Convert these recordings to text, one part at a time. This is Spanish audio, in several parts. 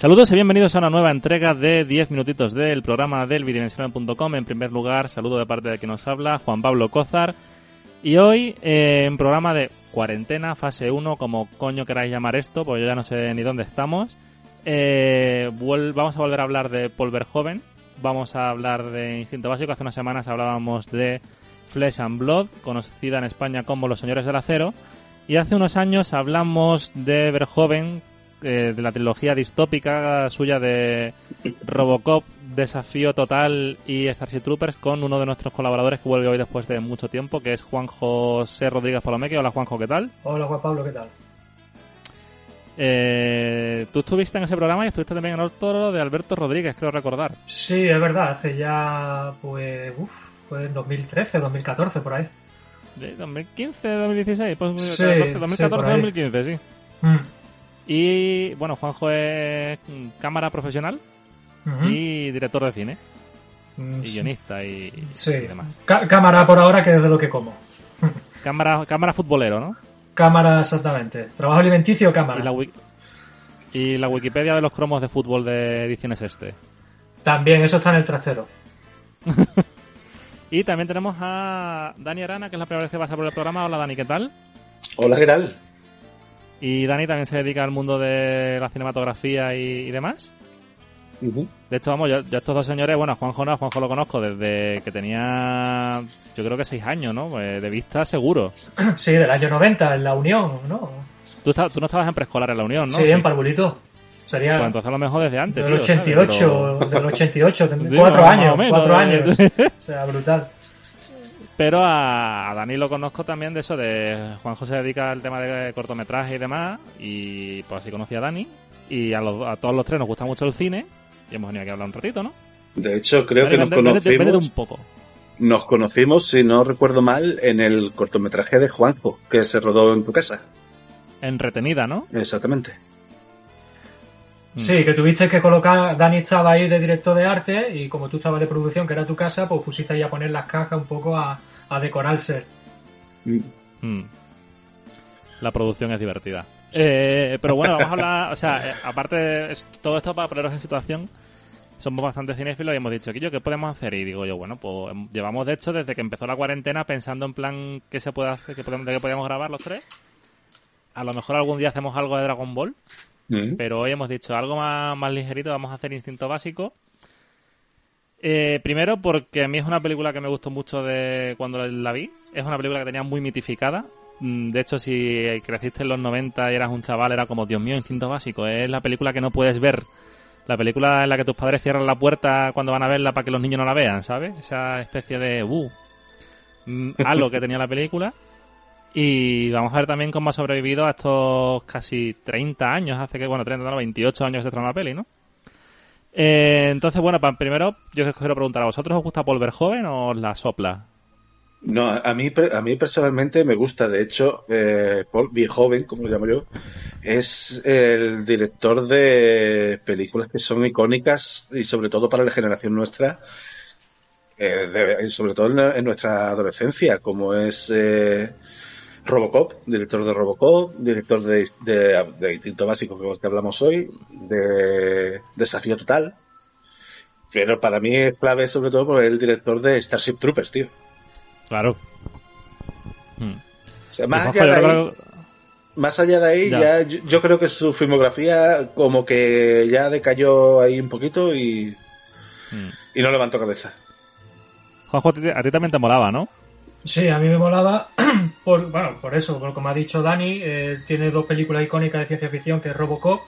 Saludos y bienvenidos a una nueva entrega de 10 minutitos del programa del bidimensional.com. En primer lugar, saludo de parte de quien nos habla, Juan Pablo Cózar. Y hoy, eh, en programa de cuarentena, fase 1, como coño queráis llamar esto, porque yo ya no sé ni dónde estamos, eh, vamos a volver a hablar de Paul Verhoeven, vamos a hablar de Instinto Básico. Hace unas semanas hablábamos de Flesh and Blood, conocida en España como Los Señores del Acero. Y hace unos años hablamos de Verhoeven eh, de la trilogía distópica suya de Robocop, Desafío Total y Starship Troopers con uno de nuestros colaboradores que vuelve hoy después de mucho tiempo, que es Juan José Rodríguez Palomeque. Hola Juanjo, ¿qué tal? Hola Juan Pablo, ¿qué tal? Eh, tú estuviste en ese programa y estuviste también en el toro de Alberto Rodríguez, creo recordar. Sí, es verdad, hace ya, pues, uff, fue en 2013, 2014, por ahí. ¿De 2015, 2016? Pues, Sí, 2014, sí, 2015, sí. Mm. Y bueno, Juanjo es cámara profesional y director de cine. Mm, Y guionista y, Sí. y demás. Cá- cámara por ahora, que es de lo que como. Cámara, cámara futbolero, ¿no? Cámara, exactamente. Trabajo alimenticio, cámara. Y la, wi- y la Wikipedia de los cromos de fútbol de ediciones este. También, eso está en el trastero. Y también tenemos a Dani Arana, que es la primera vez que pasa por el programa. Hola Dani, ¿qué tal? Hola, ¿qué tal? Y Dani también se dedica al mundo de la cinematografía y, y demás. De hecho, vamos, yo, yo estos dos señores, bueno, a Juanjo no, a Juanjo lo conozco desde que tenía, yo creo que seis años, ¿no? Pues de vista seguro. Sí, del año 90, en la Unión, ¿no? Tú, esta- tú no estabas en preescolar en la Unión, ¿no? Sí, en Parvulito. Sería Pues entonces a lo mejor desde antes. del tío, ¿sabes? 88, Pero- del 88, Sí, cuatro años, menos, cuatro ¿eh? años. O sea, brutal. Pero a, a Dani lo conozco también de eso, de Juan José se dedica al tema de cortometraje y demás, y pues así conocí a Dani, y a, los- a todos los tres nos gusta mucho el cine, y hemos venido aquí a hablar un ratito, ¿no? De hecho, creo que nos vende- conocimos, vende un poco. nos conocimos, si no recuerdo mal, en el cortometraje de Juanjo, que se rodó en tu casa. En retenida, ¿no? Exactamente. Mm. Sí, que tuviste que colocar, Dani estaba ahí de director de arte y como tú estabas de producción, que era tu casa, pues pusiste ahí a poner las cajas un poco a, a decorarse. Mm. Mm. La producción es divertida. Eh, pero bueno, vamos a hablar, o sea, eh, aparte de es- todo esto para poneros en situación, somos bastante cinéfilos y hemos dicho, ¿qué, ¿qué podemos hacer? Y digo yo, bueno, pues em, llevamos de hecho desde que empezó la cuarentena pensando en plan qué se puede hacer, qué podemos, de qué podíamos grabar los tres. A lo mejor algún día hacemos algo de Dragon Ball, Mm. pero hoy hemos dicho algo más, más ligerito, vamos a hacer Instinto Básico. Eh, primero porque a mí es una película que me gustó mucho de cuando la vi. Es una película que tenía muy mitificada. Mm, De hecho, si creciste en los 90 y eras un chaval, era como, Dios mío, Instinto Básico. Es la película que no puedes ver. La película en la que tus padres cierran la puerta cuando van a verla para que los niños no la vean, ¿sabes? Esa especie de, uh, mm, halo que tenía la película. Y vamos a ver también cómo ha sobrevivido a estos casi 30 años, hace que, bueno, 30, no, 28 años de estrenó la peli, ¿no? Eh, entonces, bueno, pa- primero yo os quiero preguntar, ¿a vosotros os gusta Paul Verhoeven o la sopla? No, a mí, a mí personalmente me gusta. De hecho, eh, Paul Verhoeven, como lo llamo yo, es el director de películas que son icónicas y sobre todo para la generación nuestra, eh, sobre todo en, en nuestra adolescencia, como es eh, Robocop, director de Robocop, director de, de, de Instinto Básico, que que hablamos hoy, de Desafío Total. Pero para mí es clave sobre todo por el director de Starship Troopers, tío. Claro. Hmm. O sea, más, allá de ahí, más allá de ahí, Ya. ya, yo, yo creo que su filmografía como que ya decayó ahí un poquito y, Hmm. y no levantó cabeza. Juanjo, a ti, a ti también te molaba, ¿no? Sí, a mí me molaba, por, bueno, por eso, como ha dicho Dani, eh, tiene dos películas icónicas de ciencia ficción, que es Robocop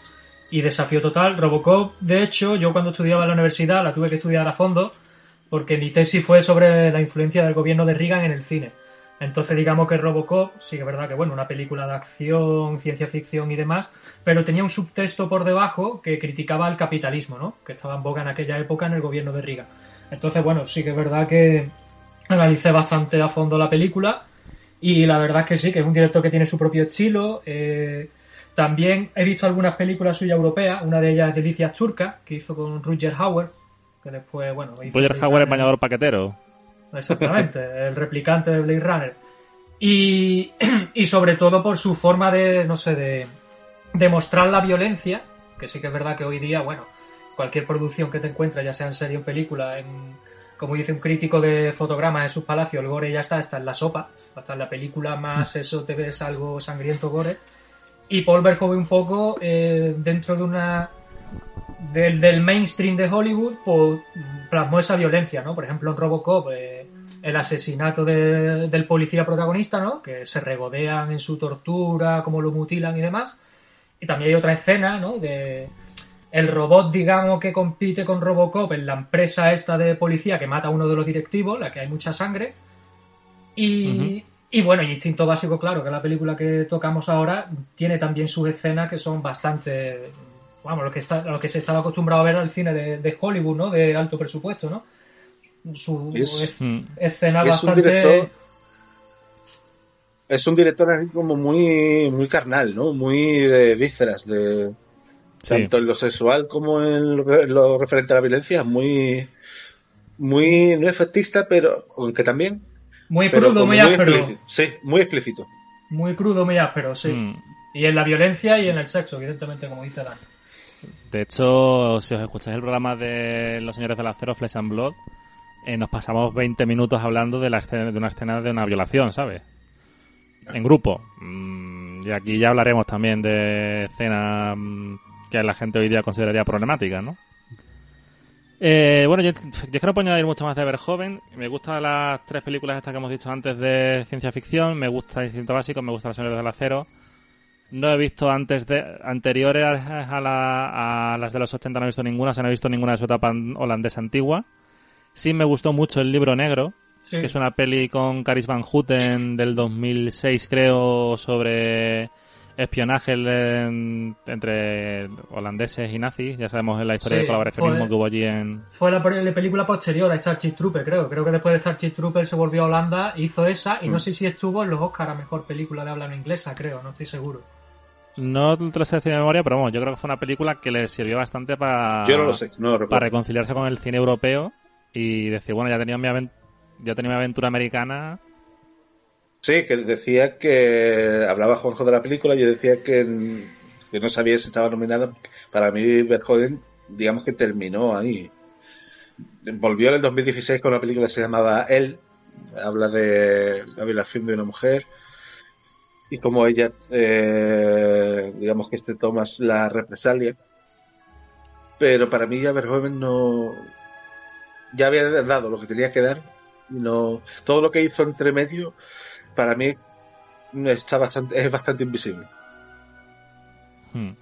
y desafío total. Robocop, de hecho, yo cuando estudiaba en la universidad la tuve que estudiar a fondo porque mi tesis fue sobre la influencia del gobierno de Reagan en el cine. Entonces digamos que Robocop, sí que es verdad que bueno, una película de acción, ciencia ficción y demás, pero tenía un subtexto por debajo que criticaba el capitalismo, ¿no? Que estaba en boga en aquella época en el gobierno de Reagan. Entonces bueno, sí que es verdad que analicé bastante a fondo la película y la verdad es que sí, que es un director que tiene su propio estilo. Eh, también he visto algunas películas suyas europeas, una de ellas es Delicias Turcas, que hizo con Roger Hauer, que después, bueno... Roger Hauer, el bañador paquetero. Exactamente, el replicante de Blade Runner. Y, y, sobre todo por su forma de, no sé, de, de mostrar la violencia, que sí que es verdad que hoy día, bueno, cualquier producción que te encuentres, ya sea en serie o en película, en, como dice un crítico de fotogramas en sus palacios, el gore ya está, está en la sopa, hasta en la película más eso te ves algo sangriento gore y Paul Verhoeven un poco eh, dentro de una del, del, mainstream de Hollywood pues plasmó esa violencia, ¿no? Por ejemplo en Robocop eh, el asesinato de, del policía protagonista, ¿no? Que se regodean en su tortura, cómo lo mutilan y demás. Y también hay otra escena, ¿no? De el robot, digamos, que compite con Robocop en la empresa esta de policía que mata a uno de los directivos, la que hay mucha sangre. Y, y bueno, y Instinto Básico, claro, que la película que tocamos ahora tiene también sus escenas que son bastante. Vamos, lo que, está, lo que se estaba acostumbrado a ver al cine de, Hollywood, ¿no? De alto presupuesto, ¿no? Su es, mm. escena bastante. Un director, es un director así como muy, muy carnal, ¿no? Muy de vísceras, de. Tanto en lo sexual como en lo, referente a la violencia, muy. Muy. No efectista, pero. Aunque también muy crudo, muy, áspero. Sí, muy explícito. Muy crudo, muy áspero, sí. Mm. Y en la violencia y en el sexo, evidentemente, como dice Dan. De hecho, si os escucháis el programa de Los Señores del Acero, Flesh and Blood, eh, nos pasamos 20 minutos hablando de, la escena, de una escena de una violación, ¿sabes? En grupo. Mm, y aquí ya hablaremos también de escenas mm, que la gente hoy día consideraría problemáticas, ¿no? Eh, bueno, yo, yo que no puedo añadir mucho más de Verhoeven. Me gustan las tres películas estas que hemos dicho antes de ciencia ficción. Me gusta Instinto Básico, me gusta Los Señores del Acero. No he visto antes de anteriores a, la, a, las de los 80, no he visto ninguna. O sea, no he visto ninguna de su etapa holandesa antigua. Sí me gustó mucho El Libro Negro, que es una peli con Caris Van Houten del 2006, creo, sobre espionaje entre holandeses y nazis. Ya sabemos la historia del colaboracionismo que hubo allí en... Fue la, película posterior a Starship Trooper, creo. Creo que después de Starship Trooper se volvió a Holanda, hizo esa y no mm. sé si estuvo en los Oscars a Mejor Película de habla inglesa, creo, no estoy seguro. No te lo sé de memoria, pero bueno, yo creo que fue una película que le sirvió bastante para... para reconciliarse con el cine europeo y decir, bueno, ya tenía mi, ya tenía mi aventura americana Sí, que decía que hablaba Juanjo de la película, yo decía que, no sabía si estaba nominada. Para mí, Verhoeven, digamos que terminó ahí. Volvió en el 2016 con una película que se llamaba Él, habla de la violación de una mujer y cómo ella, eh, digamos que este toma la represalia. Pero para mí ya Verhoeven no. Ya había dado lo que tenía que dar. No, todo lo que hizo entre medio para mí está bastante, es bastante invisible. Hmm.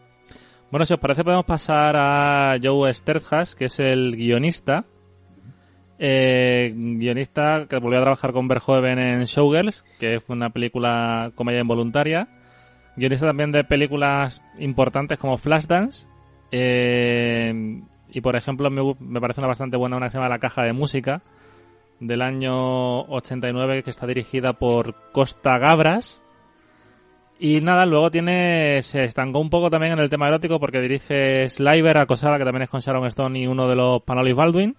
Bueno, si os parece podemos pasar a Joe Sterthas, que es el guionista. Eh, guionista que volvió a trabajar con Verhoeven en Showgirls, que es una película comedia involuntaria. Guionista también de películas importantes como Flashdance. Eh, y por ejemplo, me, me, parece una bastante buena una que se llama La Caja de Música, del año 89 que está dirigida por Costa Gabras. Y nada, luego tiene. Se estancó un poco también en el tema erótico porque dirige Sliver, Acosada, que también es con Sharon Stone y uno de los Panolis Baldwin.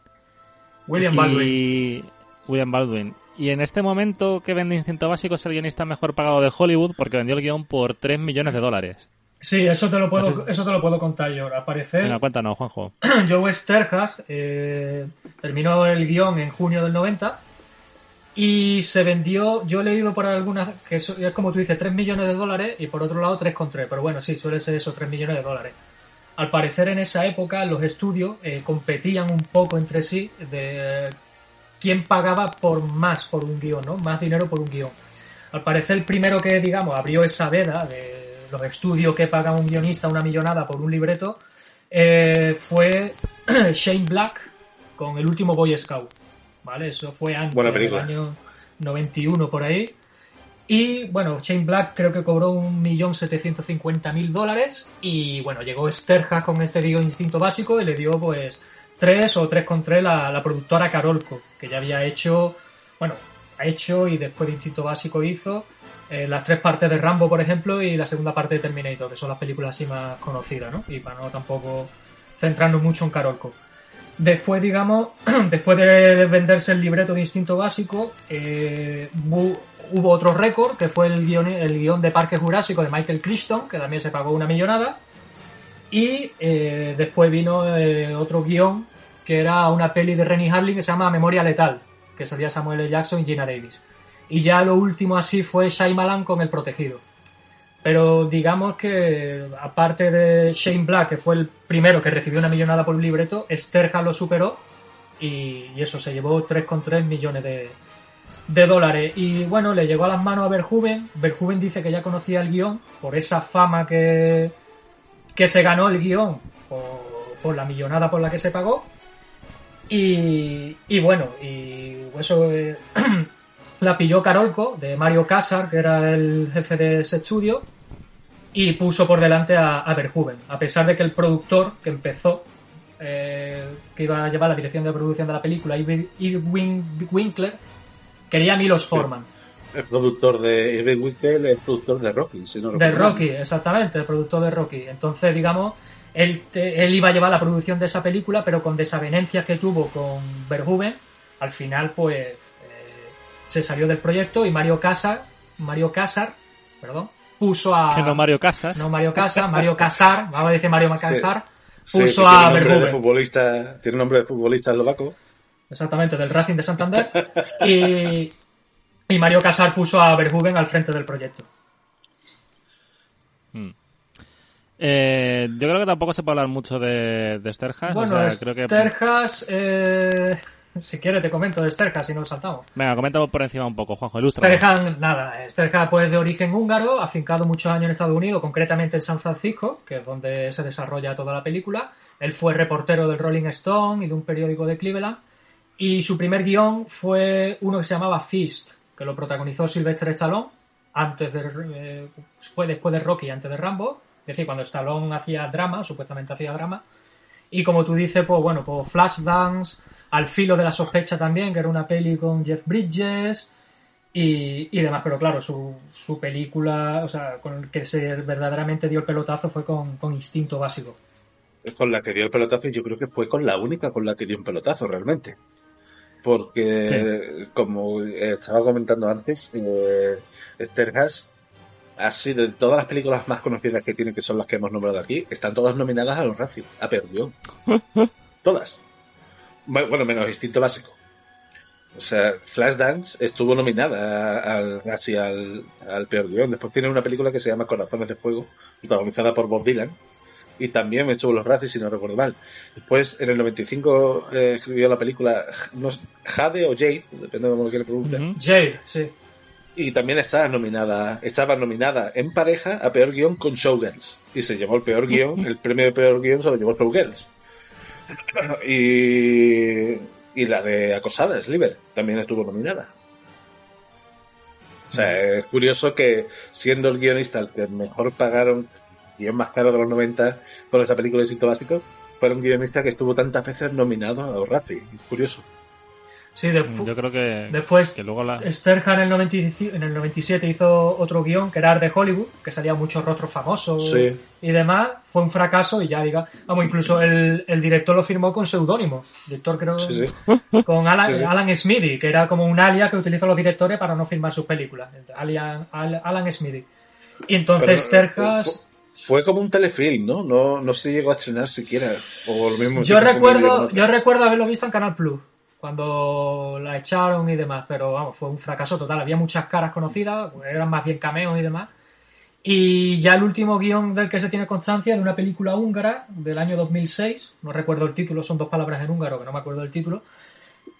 William Baldwin. Y William Baldwin. Y en este momento que vende Instinto Básico es el guionista mejor pagado de Hollywood porque vendió el guion por 3 millones de dólares. Sí, eso te lo puedo, eso te lo puedo contar yo. Al parecer, Venga, cuéntanos, Juanjo. Joe Sterhas eh, terminó el guion en junio del 90 y se vendió, yo he leído por algunas, que es como tú dices, 3 millones de dólares y por otro lado 3,3, pero bueno, sí, suele ser eso, 3 millones de dólares. Al parecer en esa época los estudios eh, competían un poco entre sí de quién pagaba por más por un guion, ¿no? Más dinero por un guion. Al parecer el primero que, digamos, abrió esa veda de los estudios que pagan un guionista una millonada por un libreto, eh, fue Shane Black con El último Boy Scout. ¿Vale? Eso fue antes Buena del película. año 91 por ahí. Y bueno, Shane Black creo que cobró 1.750.000 dólares. Y bueno, llegó Sterjas con este Digo Instinto Básico y le dio pues 3 o 3 con 3 la, la productora Carolco, que ya había hecho, bueno, hecho y después de Instinto Básico hizo eh, las tres partes de Rambo, por ejemplo, y la segunda parte de Terminator, que son las películas así más conocidas, ¿no? Y para no tampoco centrarnos mucho en Carolco. Después, digamos, después de venderse el libreto de Instinto Básico, eh, hubo otro récord, que fue el guion, el guion de Parque Jurásico de Michael Crichton, que también se pagó una millonada. Y eh, después vino otro guion, que era una peli de Rennie Harlin que se llama Memoria Letal, que salía Samuel L. Jackson y Gina Davis. Y ya lo último así fue Shyamalan con El Protegido. Pero digamos que, aparte de Shane Black, que fue el primero que recibió una millonada por un libreto, Sterja lo superó y, eso, se llevó 3,3 millones de, de dólares. Y bueno, le llegó a las manos a Verhoeven. Verhoeven dice que ya conocía el guion por esa fama que, que se ganó el guion por la millonada por la que se pagó. Y, y bueno, y eso eh, la pilló Carolco de Mario Casar, que era el jefe de ese estudio, y puso por delante a, a Verhoeven, a pesar de que el productor que empezó, eh, que iba a llevar la dirección de producción de la película, Irving Irving Winkler, quería a Milos Forman. El productor de Irving Winkler, el productor de Rocky, si no De. Rocky, exactamente, el productor de Rocky. Entonces, digamos, él, te- él iba a llevar la producción de esa película, pero con desavenencias que tuvo con Verhoeven, al final, pues, eh, se salió del proyecto y Mario Casar, Mario Casar, perdón, puso a... Que no Mario Casas. no Mario Casar, Mario Casar, vamos a decir Mario Casar, Sí, puso a de Verhoeven. futbolista, tiene nombre de futbolista eslovaco. Exactamente, del Racing de Santander. Y, y Mario Casar puso a Verhoeven al frente del proyecto. Eh, yo creo que tampoco se puede hablar mucho de, de Sterjas. Bueno, o sea, creo que... Sterjas, eh, si quieres te comento de Sterjas si no lo saltamos. Venga, coméntame por encima un poco, Juanjo, ilustra. Sterjas, nada, Sterjas pues de origen húngaro, afincado muchos años en Estados Unidos, concretamente en San Francisco, que es donde se desarrolla toda la película. Él fue reportero del Rolling Stone y de un periódico de Cleveland. Y su primer guion fue uno que se llamaba Fist, que lo protagonizó Sylvester Stallone, antes de, eh, fue después de Rocky antes de Rambo. Es decir, cuando Stallone hacía drama, supuestamente hacía drama. Y como tú dices, pues bueno, pues Flashdance, Al filo de la sospecha también, que era una peli con Jeff Bridges y, y demás. Pero claro, su, su película, o sea, con el que se verdaderamente dio el pelotazo fue con, con Instinto Básico. Con la que dio el pelotazo y yo creo que fue con la única con la que dio un pelotazo realmente. Porque, como estaba comentando antes, eh, ha sido de todas las películas más conocidas que tiene, que son las que hemos nombrado aquí, están todas nominadas a los Razzie, a peor guion. todas. Bueno, menos Instinto Básico. O sea, Flashdance estuvo nominada al Razzie al, al peor guion. Después tiene una película que se llama Corazones de Fuego, protagonizada por Bob Dylan, y también estuvo en los Razzies, si no recuerdo mal. Después, en el 95, eh, escribió la película no Jade o Jade, depende de cómo lo quiera pronunciar. Jade, sí. Y también está nominada, estaba nominada en pareja a peor guion con Showgirls, y se llevó el peor guion, el premio de peor guion se lo llevó Showgirls. y, y la de Acosada, Sliver, también estuvo nominada. O sea, es curioso que siendo el guionista el que mejor pagaron, guion más caro de los 90 por esa película de Sitio Básico, fuera un guionista que estuvo tantas veces nominado a los Razzie. Es curioso. Sí, de- Yo creo que, después que luego la... Sterja en el, 95 en el 97 hizo otro guion que era Art de Hollywood, que salía muchos rostros famosos Sí. y demás. Fue un fracaso y ya diga, vamos, incluso el, el director lo firmó con seudónimo. Director creo Sí, sí. con Alan, Sí, sí. Alan Smithy, que era como un alias que utilizan los directores para no firmar sus películas. Alan, Al- Alan Smithy. Y entonces Pero, eh, Sterjas... Fue como un telefilm, ¿no? No, no se llegó a estrenar siquiera. O lo mismo Yo recuerdo, yo recuerdo haberlo visto en Canal Plus cuando la echaron y demás, pero vamos, fue un fracaso total. Había muchas caras conocidas, eran más bien cameos y demás. Y ya el último guion del que se tiene constancia de una película húngara del año 2006, no recuerdo el título, son dos palabras en húngaro que no me acuerdo del título,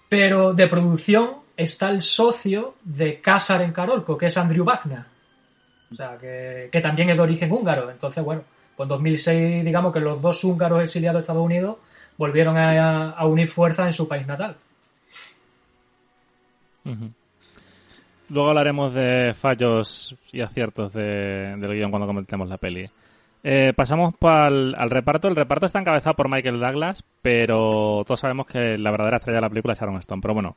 pero de producción está el socio de Casar en Carolco, que es Andrew Wagner. O sea, que, que también es de origen húngaro. Entonces, bueno, pues en 2006, digamos que los dos húngaros exiliados de Estados Unidos volvieron a unir fuerzas en su país natal. Luego hablaremos de fallos y aciertos de- del guion cuando comentemos la peli. Eh, pasamos pa'l- al reparto. El reparto está encabezado por Michael Douglas, pero todos sabemos que la verdadera estrella de la película es Sharon Stone. Pero bueno,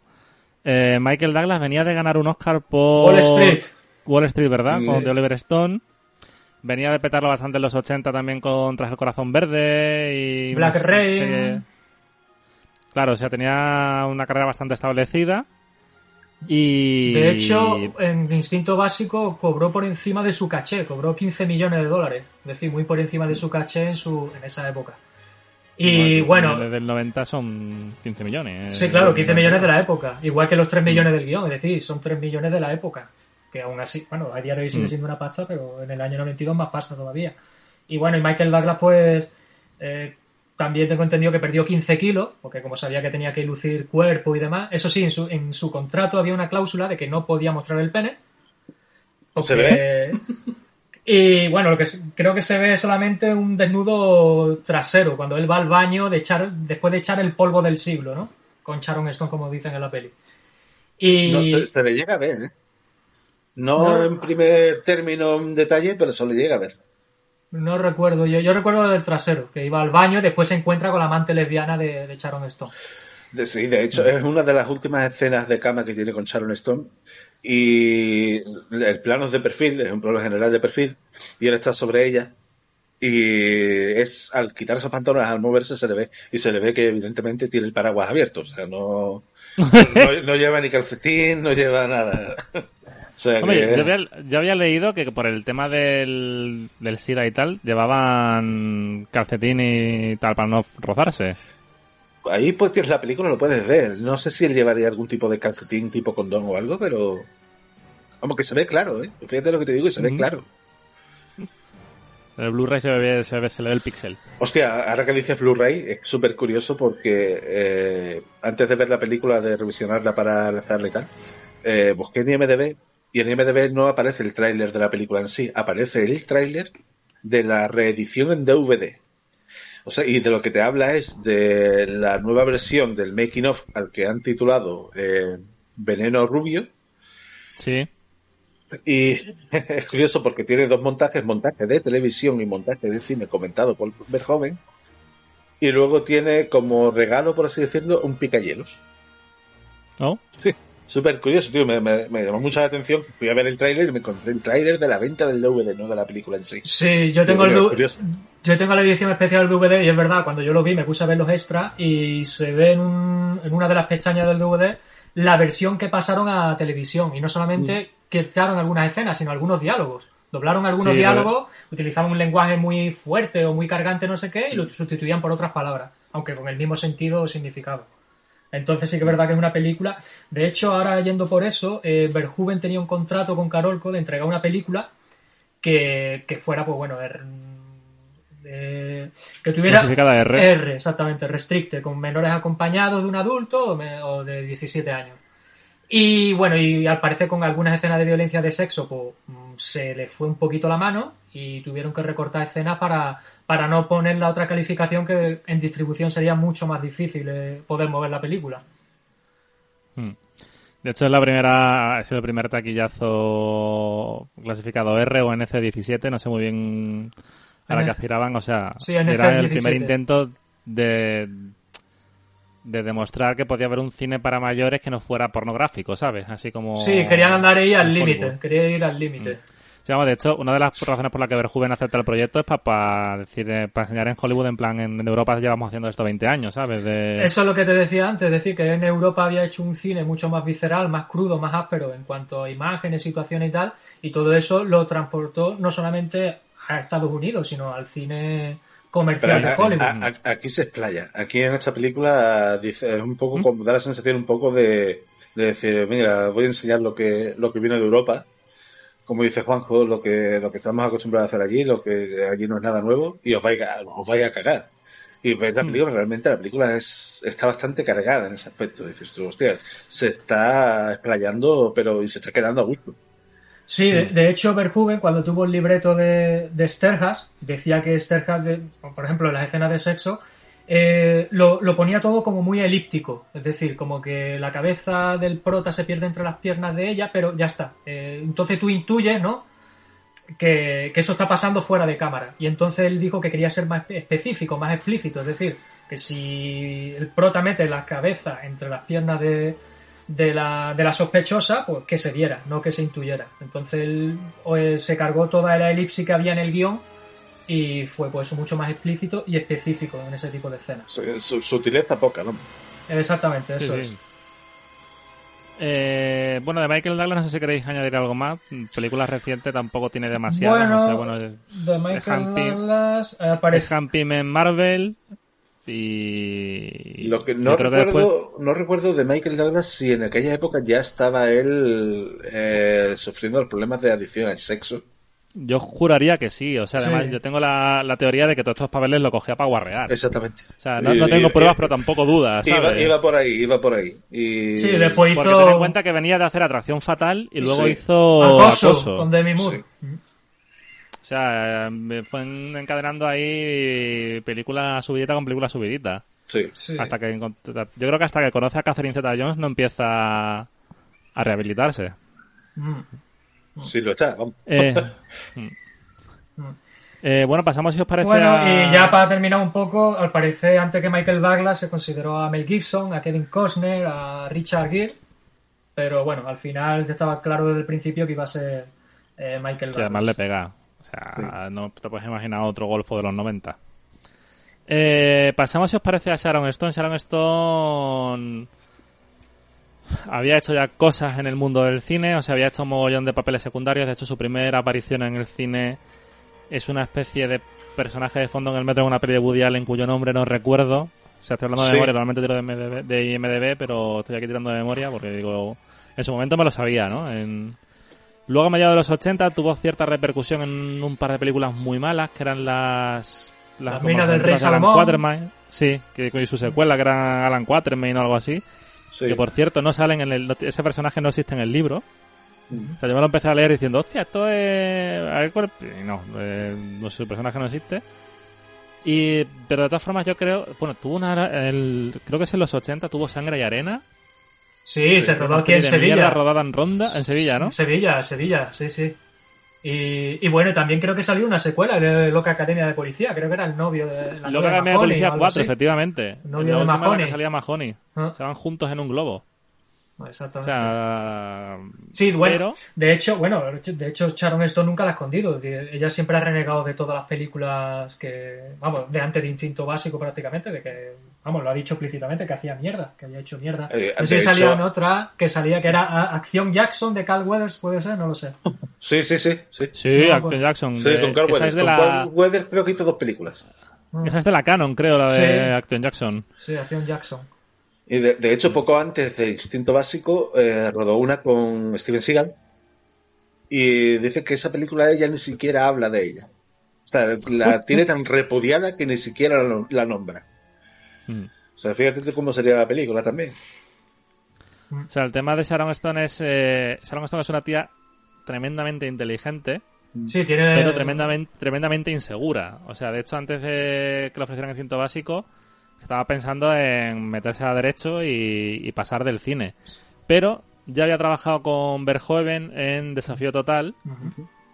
eh, Michael Douglas venía de ganar un Oscar por Wall Street. Wall Street, ¿verdad? Sí. Con de Oliver Stone. Venía de petarlo bastante en los 80 también con Tras el Corazón Verde y... Black Rain. serie- Claro, o sea, tenía una carrera bastante establecida. Y... De hecho, en Instinto Básico cobró por encima de su caché, cobró 15 millones de dólares. Es decir, muy por encima de su caché en, su, en esa época. Y bueno, Desde el 90 son 15 millones. sí, claro, 15 millones de la época. Igual que los 3 millones del guion, es decir, son 3 millones de la época. Que aún así, bueno, a día de hoy sigue Mm. siendo una pasta, pero en el año 92 más pasta todavía. Y bueno, y Michael Douglas, pues, eh, también tengo entendido que perdió 15 kilos, porque como sabía que tenía que lucir cuerpo y demás, eso sí, en su, en su contrato había una cláusula de que no podía mostrar el pene. ¿Se ve? Y bueno, lo que creo que se ve solamente un desnudo trasero, cuando él va al baño de echar, después de echar el polvo del siglo, ¿no? Con Sharon Stone, como dicen en la peli. Y No, se, se le llega a ver, ¿eh? No, No. en primer término en detalle, pero se le llega a ver. No recuerdo yo, yo recuerdo del trasero, que iba al baño y después se encuentra con la amante lesbiana de, de Sharon Stone. De, sí, de hecho, es una de las últimas escenas de cama que tiene con Sharon Stone. Y el plano es de perfil, es un plano general de perfil, y él está sobre ella. Y es al quitar esos pantalones, al moverse, se le ve. Y se le ve que, evidentemente, tiene el paraguas abierto. O sea, no, no, no lleva ni calcetín, no lleva nada. Sea, Hombre, que- yo, había, yo había leído que por el tema del, del SIDA y tal, llevaban calcetín y tal para no rozarse. Ahí pues tienes la película, lo puedes ver. No sé si él llevaría algún tipo de calcetín tipo condón o algo, pero... Vamos, que se ve claro, ¿eh? Fíjate lo que te digo y se ve claro. En el Blu-ray se ve, se, ve, se le ve el pixel. Hostia, ahora que dices Blu-ray, es súper curioso porque eh, antes de ver la película, de revisionarla para lanzarla y tal, eh, busqué en IMDB y en IMDB no aparece el tráiler de la película en sí, aparece el tráiler de la reedición en DVD. O sea, y de lo que te habla es de la nueva versión del making of al que han titulado eh, Veneno Rubio. Sí. Y es curioso porque tiene dos montajes, montaje de televisión y montaje de cine comentado por Verhoeven. Y luego tiene como regalo, por así decirlo, un picayelos. ¿No? Sí, súper curioso, tío. Me, me- me llamó mucha la atención. Fui a ver el tráiler y me encontré el tráiler de la venta del DVD, no de la película en sí. Sí, yo tengo, el Curioso, yo tengo la edición especial del DVD y es verdad, cuando yo lo vi me puse a ver los extras y se ve en, un- en una de las pestañas del DVD la versión que pasaron a televisión y no solamente quitaron algunas escenas, sino algunos diálogos. Doblaron algunos Sí, diálogos, utilizaban un lenguaje muy fuerte o muy cargante, no sé qué, y lo sustituían por otras palabras, aunque con el mismo sentido o significado. Entonces sí que es verdad que es una película. De hecho, ahora yendo por eso, eh, Verhoeven tenía un contrato con Carolco de entregar una película que, que fuera, pues bueno, er- eh, que tuviera R. R, exactamente, restricte, con menores acompañados de un adulto o, me- o de 17 años. Y bueno, y al parecer con algunas escenas de violencia de sexo, pues mm, se le fue un poquito la mano y tuvieron que recortar escenas para, para no poner la otra calificación que en distribución sería mucho más difícil eh, poder mover la película. Mm. De hecho, es la primera, sido el primer taquillazo clasificado R o NC17, no sé muy bien a la que aspiraban, o sea, Sí, era el NC17. primer intento de, de demostrar que podía haber un cine para mayores que no fuera pornográfico, ¿sabes? Así como... Sí, querían andar ahí al límite, querían ir al límite. Vamos, de hecho, una de las razones por las que Verhoeven acepta el proyecto es para decir, eh, para enseñar en Hollywood, en plan, en, en Europa llevamos haciendo esto 20 años, ¿sabes? De... Eso es lo que te decía antes, es decir, que en Europa había hecho un cine mucho más visceral, más crudo, más áspero en cuanto a imágenes, situaciones y tal, y todo eso lo transportó no solamente a Estados Unidos, sino al cine comercial de Hollywood. a- a- aquí se explaya. Aquí en esta película dice, es un poco como, da la sensación un poco de, de decir, mira, voy a enseñar lo que, lo que viene de Europa. Como dice Juanjo, lo que, lo que estamos acostumbrados a hacer allí, lo que allí no es nada nuevo, y os vais a, os vais a cagar. Y ves la película, realmente la película es, está bastante cargada en ese aspecto. Dices tú, hostia, se está explayando, pero y se está quedando a gusto. Sí, de, de hecho, Verhoeven, cuando tuvo el libreto de, de Sterhas, decía que Sterhas, de- por ejemplo, en las escenas de sexo, eh, lo, ponía todo como muy elíptico. Es decir, como que la cabeza del prota se pierde entre las piernas de ella, pero ya está. Eh, entonces tú intuyes, ¿no? Que, eso está pasando fuera de cámara. Y entonces él dijo que quería ser más espe- específico, más explícito. Es decir, que si el prota mete la cabeza entre las piernas de, de la, de la sospechosa, pues que se viera, no que se intuyera. Entonces él eh, se cargó toda la elipsis que había en el guion y fue pues mucho más explícito y específico en ese tipo de escenas. Su, su- sutileza poca, ¿no? Exactamente, eso sí. es. Eh, bueno, de Michael Douglas no sé si queréis añadir algo más. Película reciente tampoco tiene demasiado. Bueno, no sé, bueno, es, De Michael. Douglas eh, es aparece... Han Pym en Marvel y... Lo que yo no que recuerdo, después- no recuerdo de Michael Douglas si en aquella época ya estaba él eh, sufriendo los problemas de adicción al sexo. Yo juraría que sí. O sea, además Sí. yo tengo la, la teoría de que todos estos papeles lo cogía para guarrear. Exactamente. O sea, no, no tengo pruebas, pero tampoco dudas, Iba, ¿sabes? iba por ahí, iba por ahí. Y... Sí, después Porque hizo ten en cuenta que venía de hacer Atracción Fatal y luego Sí. hizo Acoso, Acoso. con Demi Moore. O sea, me fue encadenando ahí película subidita con película subidita. Sí. Sí. Hasta que yo creo que hasta que conoce a Catherine Zeta-Jones no empieza a rehabilitarse. Mm. Sí, lo vamos. Eh, mm. Eh, bueno, pasamos si os parece Bueno, a... y ya para terminar un poco, al parecer antes que Michael Douglas se consideró a Mel Gibson, a Kevin Costner, a Richard Gere, pero bueno, al final ya estaba claro desde el principio que iba a ser eh, Michael Sí, Douglas. además le pega. O sea, no te puedes imaginar otro golfo de los 90. Eh, pasamos, si os parece, a Sharon Stone. Sharon Stone había hecho ya cosas en el mundo del cine, o sea, había hecho un mogollón de papeles secundarios. De hecho, su primera aparición en el cine es una especie de personaje de fondo en el metro en una peli de Woody Allen cuyo nombre no recuerdo. O sea, estoy hablando de Sí. memoria, normalmente tiro de, MDB, de IMDB, pero estoy aquí tirando de memoria porque digo, en su momento me lo sabía, ¿no? En... Luego, a mediados de los 80, tuvo cierta repercusión en un par de películas muy malas, que eran las... Las como minas las del Rey Salomón. Quatermain. Sí, que y su secuela, que era Alan Quatermain o algo así. Sí. Que por cierto, no salen en el, ese personaje no existe en el libro. O sea, yo me lo empecé a leer diciendo, hostia, esto es... A ver, cuál- y no, eh, no sé, el personaje no existe. Y, pero de todas formas yo creo, bueno, tuvo una, el, creo que es en los 80, tuvo Sangre y Arena. Sí, se rodó aquí en Sevilla. rodada en Ronda, en Sevilla, ¿no? En Sevilla, Sevilla, sí, sí. Y, y bueno, también creo que salió una secuela de Loca Academia de Policía, creo que era el novio de la Loca Academia de Policía o algo 4, así. efectivamente. Novio de Mahoney. que salía Mahoney. Ah. Se van juntos en un globo. O Exactamente. sea... Sí, bueno, pero- de hecho, bueno, de hecho Sharon Stone nunca la ha escondido. Ella siempre ha renegado de todas las películas que, vamos, de antes de Instinto Básico prácticamente, de que, vamos, lo ha dicho explícitamente, que hacía mierda, que había hecho mierda. Eh, no sé si salía hecho- en otra que salía que era a- Acción Jackson de Carl Weathers, puede ser, no lo sé. Sí, sí, sí. Sí, Sí, No, Acton bueno. Jackson. Sí, de- con Carl esa, Weathers. es de Con la, Carl Weathers creo que hizo dos películas. esa es de la Canon, creo, la de Sí. Acton Jackson. Sí, Acción Jackson. Y de, de hecho, poco antes de Instinto Básico, eh, rodó una con Steven Seagal. Y dice que esa película ella ni siquiera habla de ella. O sea, la tiene tan repudiada que ni siquiera la, la nombra. Mm. O sea, fíjate cómo sería la película también. O sea, el tema de Sharon Stone es... eh, Sharon Stone es una tía tremendamente inteligente, Sí, tiene... pero tremendamente, tremendamente insegura. O sea, de hecho, antes de que le ofrecieran el cinto básico, estaba pensando en meterse a derecho y, y pasar del cine. Pero ya había trabajado con Verhoeven en Desafío Total.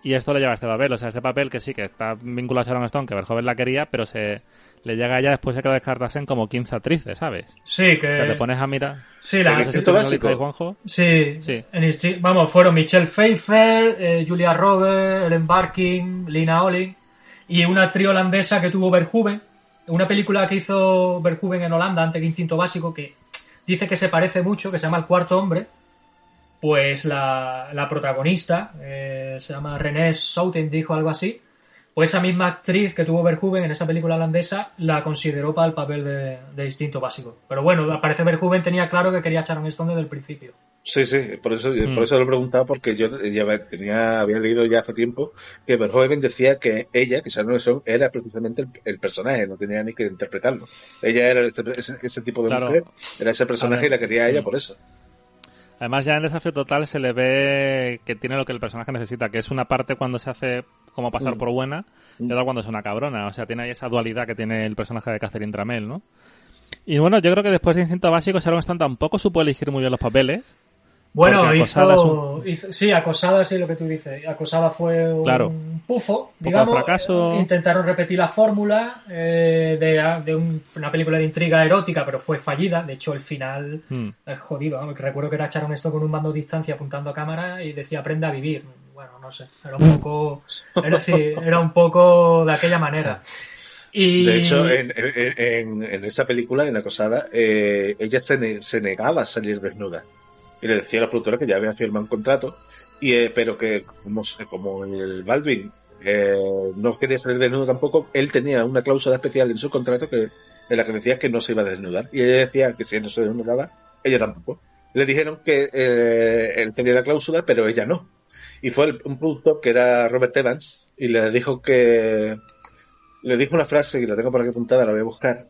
Y esto le lleva a este papel. O sea, este papel que sí, que está vinculado a Sharon Stone, que Verhoeven la quería, pero se le llega a ella después de que la descartasen como 15 actrices, ¿sabes? Sí, que... O sea, te pones a mirar... Sí, la... No sé si básico. Juanjo. Sí, Sí. en Insti- vamos, fueron Michelle Pfeiffer, eh, Julia Roberts, Ellen Barkin, Lina Olin y una actriz holandesa que tuvo Verhoeven, una película que hizo Verhoeven en Holanda antes que Instinto Básico que dice que se parece mucho, que se llama El Cuarto Hombre, pues la, la protagonista, eh, se llama René Souten, dijo algo así, pues esa misma actriz que tuvo Verhoeven en esa película holandesa la consideró para el papel de, de Instinto Básico. Pero bueno, al parecer Verhoeven tenía claro que quería a Sharon Stone desde el principio. Sí, sí, por eso, Mm. por eso lo he preguntado, porque yo ya tenía, había leído ya hace tiempo que Verhoeven decía que ella, que Sharon Stone, era precisamente el, el personaje, no tenía ni que interpretarlo. Ella era ese, ese- ese tipo de Claro. mujer, era ese personaje y la quería ella Mm. por eso. Además, ya en Desafío Total se le ve que tiene lo que el personaje necesita, que es una parte cuando se hace como pasar Mm. por buena y Mm. otra cuando es una cabrona. O sea, tiene ahí esa dualidad que tiene el personaje de Catherine Tramell, ¿no? Y bueno, yo creo que después de Instinto Básico, Sharon Stone tampoco supo elegir muy bien los papeles. Bueno, hizo, Acosada es un- hizo- Sí, Acosada, sí, lo que tú dices. Acosada fue un Claro. pufo, digamos. fracaso. Eh, Intentaron repetir la fórmula eh, de, de un- una película de intriga erótica, pero fue fallida. De hecho, el final Hmm. es jodido. vamos, que Recuerdo que era Sharon Stone con un mando de distancia apuntando a cámara y decía aprende a vivir. Bueno, no sé. Era un poco. Era, sí, era un poco de aquella manera. Y... De hecho, en, en, en- en esa película, en Acosada, eh, ella se, ne- se negaba a salir desnuda. Y le decía a la productora que ya había firmado un contrato, y, eh, pero que como, como el Baldwin eh, no quería salir desnudo tampoco, él tenía una cláusula especial en su contrato que en la que decía que no se iba a desnudar. Y ella decía que si no se desnudaba, ella tampoco. Le dijeron que eh, él tenía la cláusula, pero ella no. Y fue un productor que era Robert Evans, y le dijo que le dijo una frase, y la tengo por aquí apuntada, la voy a buscar.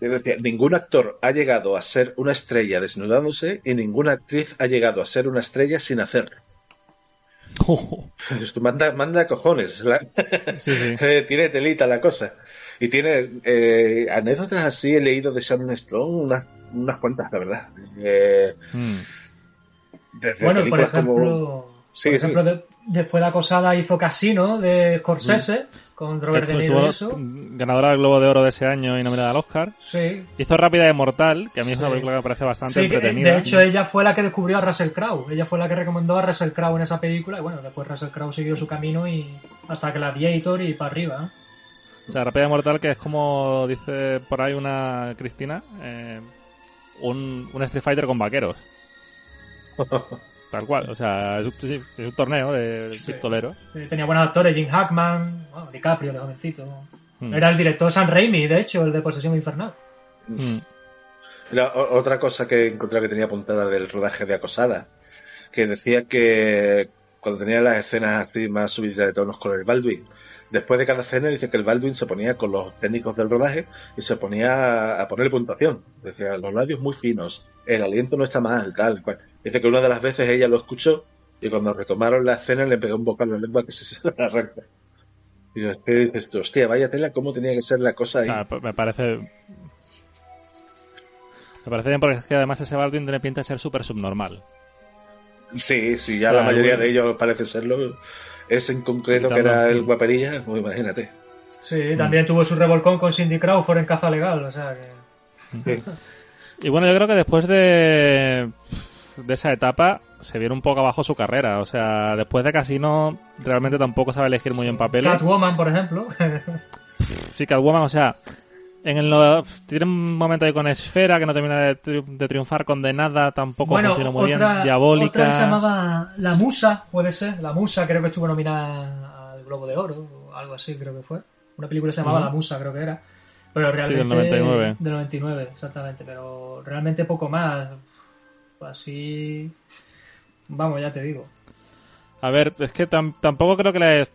Que decía, ningún actor ha llegado a ser una estrella desnudándose y ninguna actriz ha llegado a ser una estrella sin hacerlo. Esto manda, manda cojones. la- Sí, sí. Tiene telita la cosa. Y tiene eh, anécdotas así, he leído de Sharon Stone, unas, unas cuantas, la verdad. Eh, Hmm. desde Bueno, por ejemplo, como... Sí, por sí. ejemplo de- después de Acosada hizo Casino de Scorsese con Que Robert De estuvo Niro y eso. ganadora del Globo de Oro de ese año y nominada al Oscar. Sí. Hizo Rápida y Mortal, que a mí es una película que me parece bastante Sí, entretenida. de hecho ella fue la que descubrió a Russell Crowe. Ella fue la que recomendó a Russell Crowe en esa película y bueno, después Russell Crowe siguió su camino y hasta que la Aviator y para arriba. ¿eh? O sea, Rápida y Mortal, que es como dice por ahí una Cristina, eh, un, un Street Fighter con vaqueros. Tal cual, o sea, es un, sí, es un torneo de Sí. pistoleros. Eh, Tenía buenos actores, Jim Hackman, bueno, DiCaprio de jovencito. Mm. Era el director San Raimi, de hecho, el de Posesión Infernal. Mm. Mira, otra cosa que encontré que tenía apuntada del rodaje de Acosada, que decía que cuando tenía las escenas así más subidas de tonos con el Baldwin, después de cada escena dice que el Baldwin se ponía con los técnicos del rodaje y se ponía a, poner puntuación. Decía, los labios muy finos, el aliento no está mal, tal cual. Dice que una de las veces ella lo escuchó y cuando retomaron la escena le pegó un bocado en la lengua que se se la arranca. Y que dices, hostia, vaya tela, cómo tenía que ser la cosa O ahí. sea, p- me parece... Me parece bien porque es que además ese Baldwin tiene pinta de ser súper subnormal. Sí, sí, ya O sea, la mayoría de ellos parece serlo. Ese en concreto que era el guaperilla, pues imagínate. Sí, también tuvo su revolcón con Cindy Crawford en Caza Legal, o sea que... Y bueno, yo creo que después de, de esa etapa se viene un poco abajo su carrera. O sea, después de Casino realmente tampoco sabe elegir muy bien papeles. Catwoman, por ejemplo. Sí, Catwoman, o sea, en tiene un momento ahí con Esfera que no termina de, tri- de triunfar, condenada, tampoco bueno, funciona muy otra, bien, diabólica. otra que se llamaba La Musa, puede ser. La Musa creo que estuvo nominada al Globo de Oro o algo así, creo que fue. Una película que se llamaba. La Musa, creo que era. Pero Sí, realmente... del 99. Del 99, exactamente. Pero realmente poco más. Así... Vamos, ya te digo. A ver, es que tam- tampoco creo que le...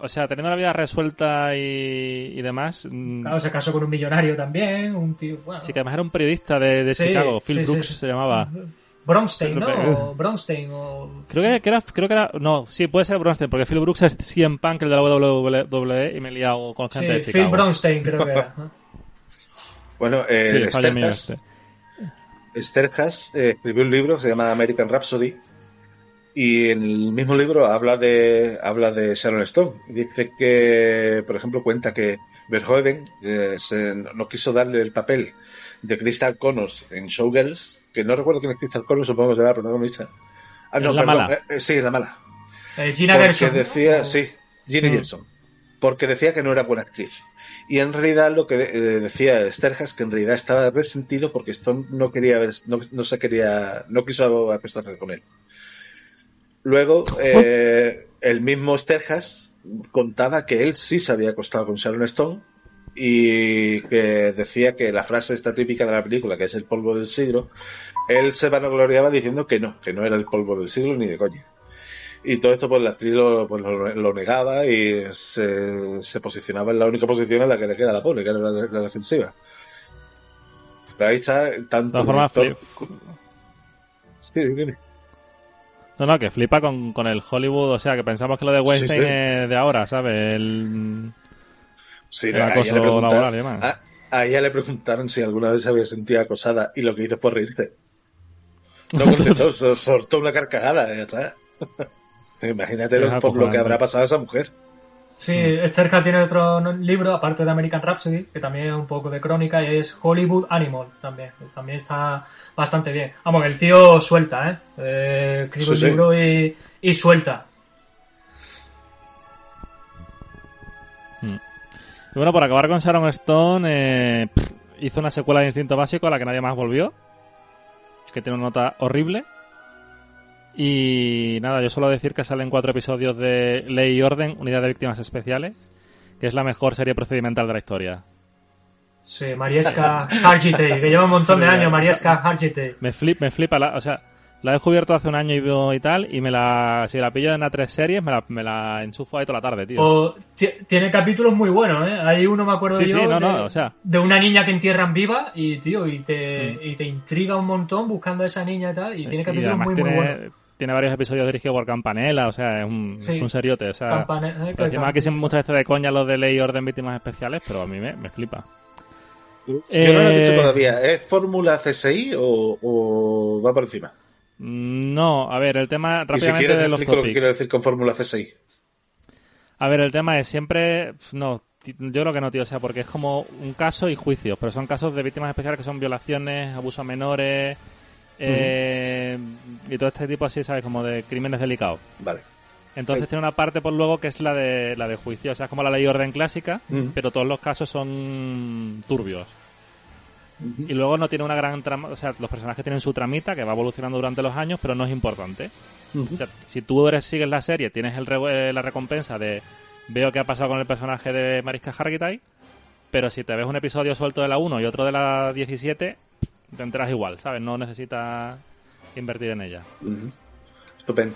O sea, teniendo la vida resuelta y, y demás... mm, Claro, se casó con un millonario también, un tío... Bueno, Sí, que además era un periodista de, de Sí, Chicago, Phil sí, Brooks sí. se llamaba. Bronstein, ¿no? O Bronstein o... Creo que, que era, creo que era, no, sí, puede ser Bronstein, porque Phil Brooks es CM Punk, el de la WWE, y me he liado con gente de Sí, Chicago. Phil Bronstein creo que era. ¿no? Bueno, eh, mío Sterjas, este. Eh, escribió un libro que se llama American Rhapsody y en el mismo libro habla de habla de Sharon Stone y dice que, por ejemplo, cuenta que Verhoeven eh, se- no quiso darle el papel de Crystal Connors en Showgirls, que no recuerdo quién es Crystal Connors, supongo que será la protagonista. Ah, Es no, la perdón, mala. eh, eh, sí, la mala. Eh, Gina porque decía, sí, Ginny Mm. Gerson, porque decía que no era buena actriz. Y en realidad lo que eh, decía Sterjas que en realidad estaba resentido porque Stone no quería ver, no, no se quería, no quiso acostarse con él. Luego, eh, el mismo Sterjas contaba que él sí se había acostado con Sharon Stone y que decía que la frase esta típica de la película, que es el polvo del siglo, él se vanagloriaba diciendo que no, que no era el polvo del siglo ni de coña. Y todo esto, pues la actriz lo, pues, lo, lo negaba y se, se posicionaba en la única posición en la que le queda la pobre, que era la, la defensiva. Pero ahí está tanto. Director- Sí, dime. No, no, que flipa con, con el Hollywood, o sea, que pensamos que lo de Weinstein Sí, sí. es de ahora, ¿sabes? El, Sí, El a ella acoso laboral y demás. a- a ella le preguntaron si alguna vez se había sentido acosada y lo que hizo fue reírse. No contestó, so- soltó una carcajada, ya está. Imagínate lo, por lo que habrá pasado a esa mujer. Sí, Mm. cerca tiene otro libro, aparte de American Rhapsody, que también es un poco de crónica, y es Hollywood Animal también. También está bastante bien. Vamos, el tío suelta, ¿eh? eh escribe Sí, un sí. libro y, y suelta. Y bueno, por acabar con Sharon Stone, eh, hizo una secuela de Instinto Básico a la que nadie más volvió. Que tiene una nota horrible. Y nada, yo suelo decir que salen cuatro episodios de Ley y Orden, Unidad de Víctimas Especiales, que es la mejor serie procedimental de la historia. Sí, Mariesca Hargitay, que lleva un montón de años, Mariesca Hargitay. Me, flip, me flipa, la, o sea, la he descubierto hace un año y, y tal, y me la, si la pillo en A3 series, me la, me la enchufo ahí toda la tarde, tío. O ti- tiene capítulos muy buenos, ¿eh? Hay uno, me acuerdo Sí, yo, sí, no, de, no, o sea. de una niña que entierran viva y, tío, y te, Mm. y te intriga un montón buscando a esa niña y tal, y tiene Y capítulos muy, tiene, muy buenos. Tiene varios episodios dirigidos por Campanella, o sea, es un, Sí. es un seriote, o sea... Eh, que- encima aquí siempre muchas veces de coña los de ley y orden víctimas especiales, pero a mí me, me flipa. Yo no lo he Eh, dicho todavía. ¿Es fórmula CSI o, o va por encima? Mm, No, a ver, el tema Y si rápidamente quieres de los lo que quiero decir con fórmula CSI. A ver, el tema es siempre... No, yo creo que no, tío, o sea, porque es como un caso y juicios, pero son casos de víctimas especiales que son violaciones, abuso a menores... eh, y todo este tipo así, ¿sabes? Como de crímenes delicados. Vale. Entonces tiene una parte por luego que es la de la de juicio, o sea, es como la ley y orden clásica, pero todos los casos son turbios. Y luego no tiene una gran trama, o sea, los personajes tienen su tramita que va evolucionando durante los años, pero no es importante. O sea, si tú eres, sigues la serie, tienes el re- eh, la recompensa de veo qué ha pasado con el personaje de Mariska Hargitay, pero si te ves un episodio suelto de la 1 y otro de la 17, te enteras igual, ¿sabes? No necesitas invertir en ella. Estupendo.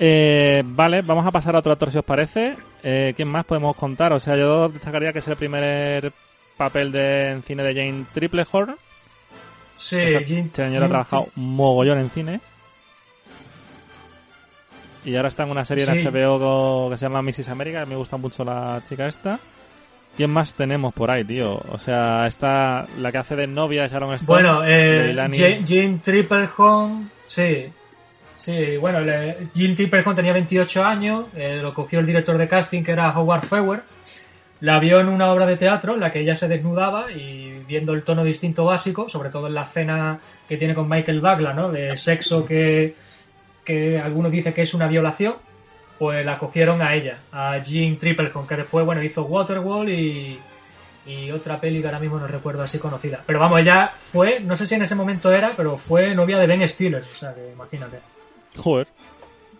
Eh, vale, vamos a pasar a otro actor si os parece. Eh, ¿Quién más podemos contar? O sea, yo destacaría que es el primer papel de, en cine de Jane Triplehorn. Sí, Esta Jean- señora ha trabajado mogollón en cine. Y ahora está en una serie en Sí. HBO que se llama Mrs. America, que me gusta mucho la chica esta. ¿Quién más tenemos por ahí, tío? O sea, está la que hace de novia de Sharon Stone. Bueno, eh, Jean Triplehorn, sí. Sí, bueno, le- Triplehorn tenía 28 años, eh, lo cogió el director de casting que era Howard Fewer. La vio en una obra de teatro en la que ella se desnudaba y viendo el tono distinto básico, sobre todo en la escena que tiene con Michael Douglas, ¿no? De sexo que, que algunos dicen que es una violación, pues la cogieron a ella, a Jean Triplehorn, que después, bueno, hizo Waterwall y, y otra peli que ahora mismo no recuerdo así conocida. Pero vamos, ella fue, no sé si en ese momento era, pero fue novia de Ben Stiller, o sea que imagínate. Joder.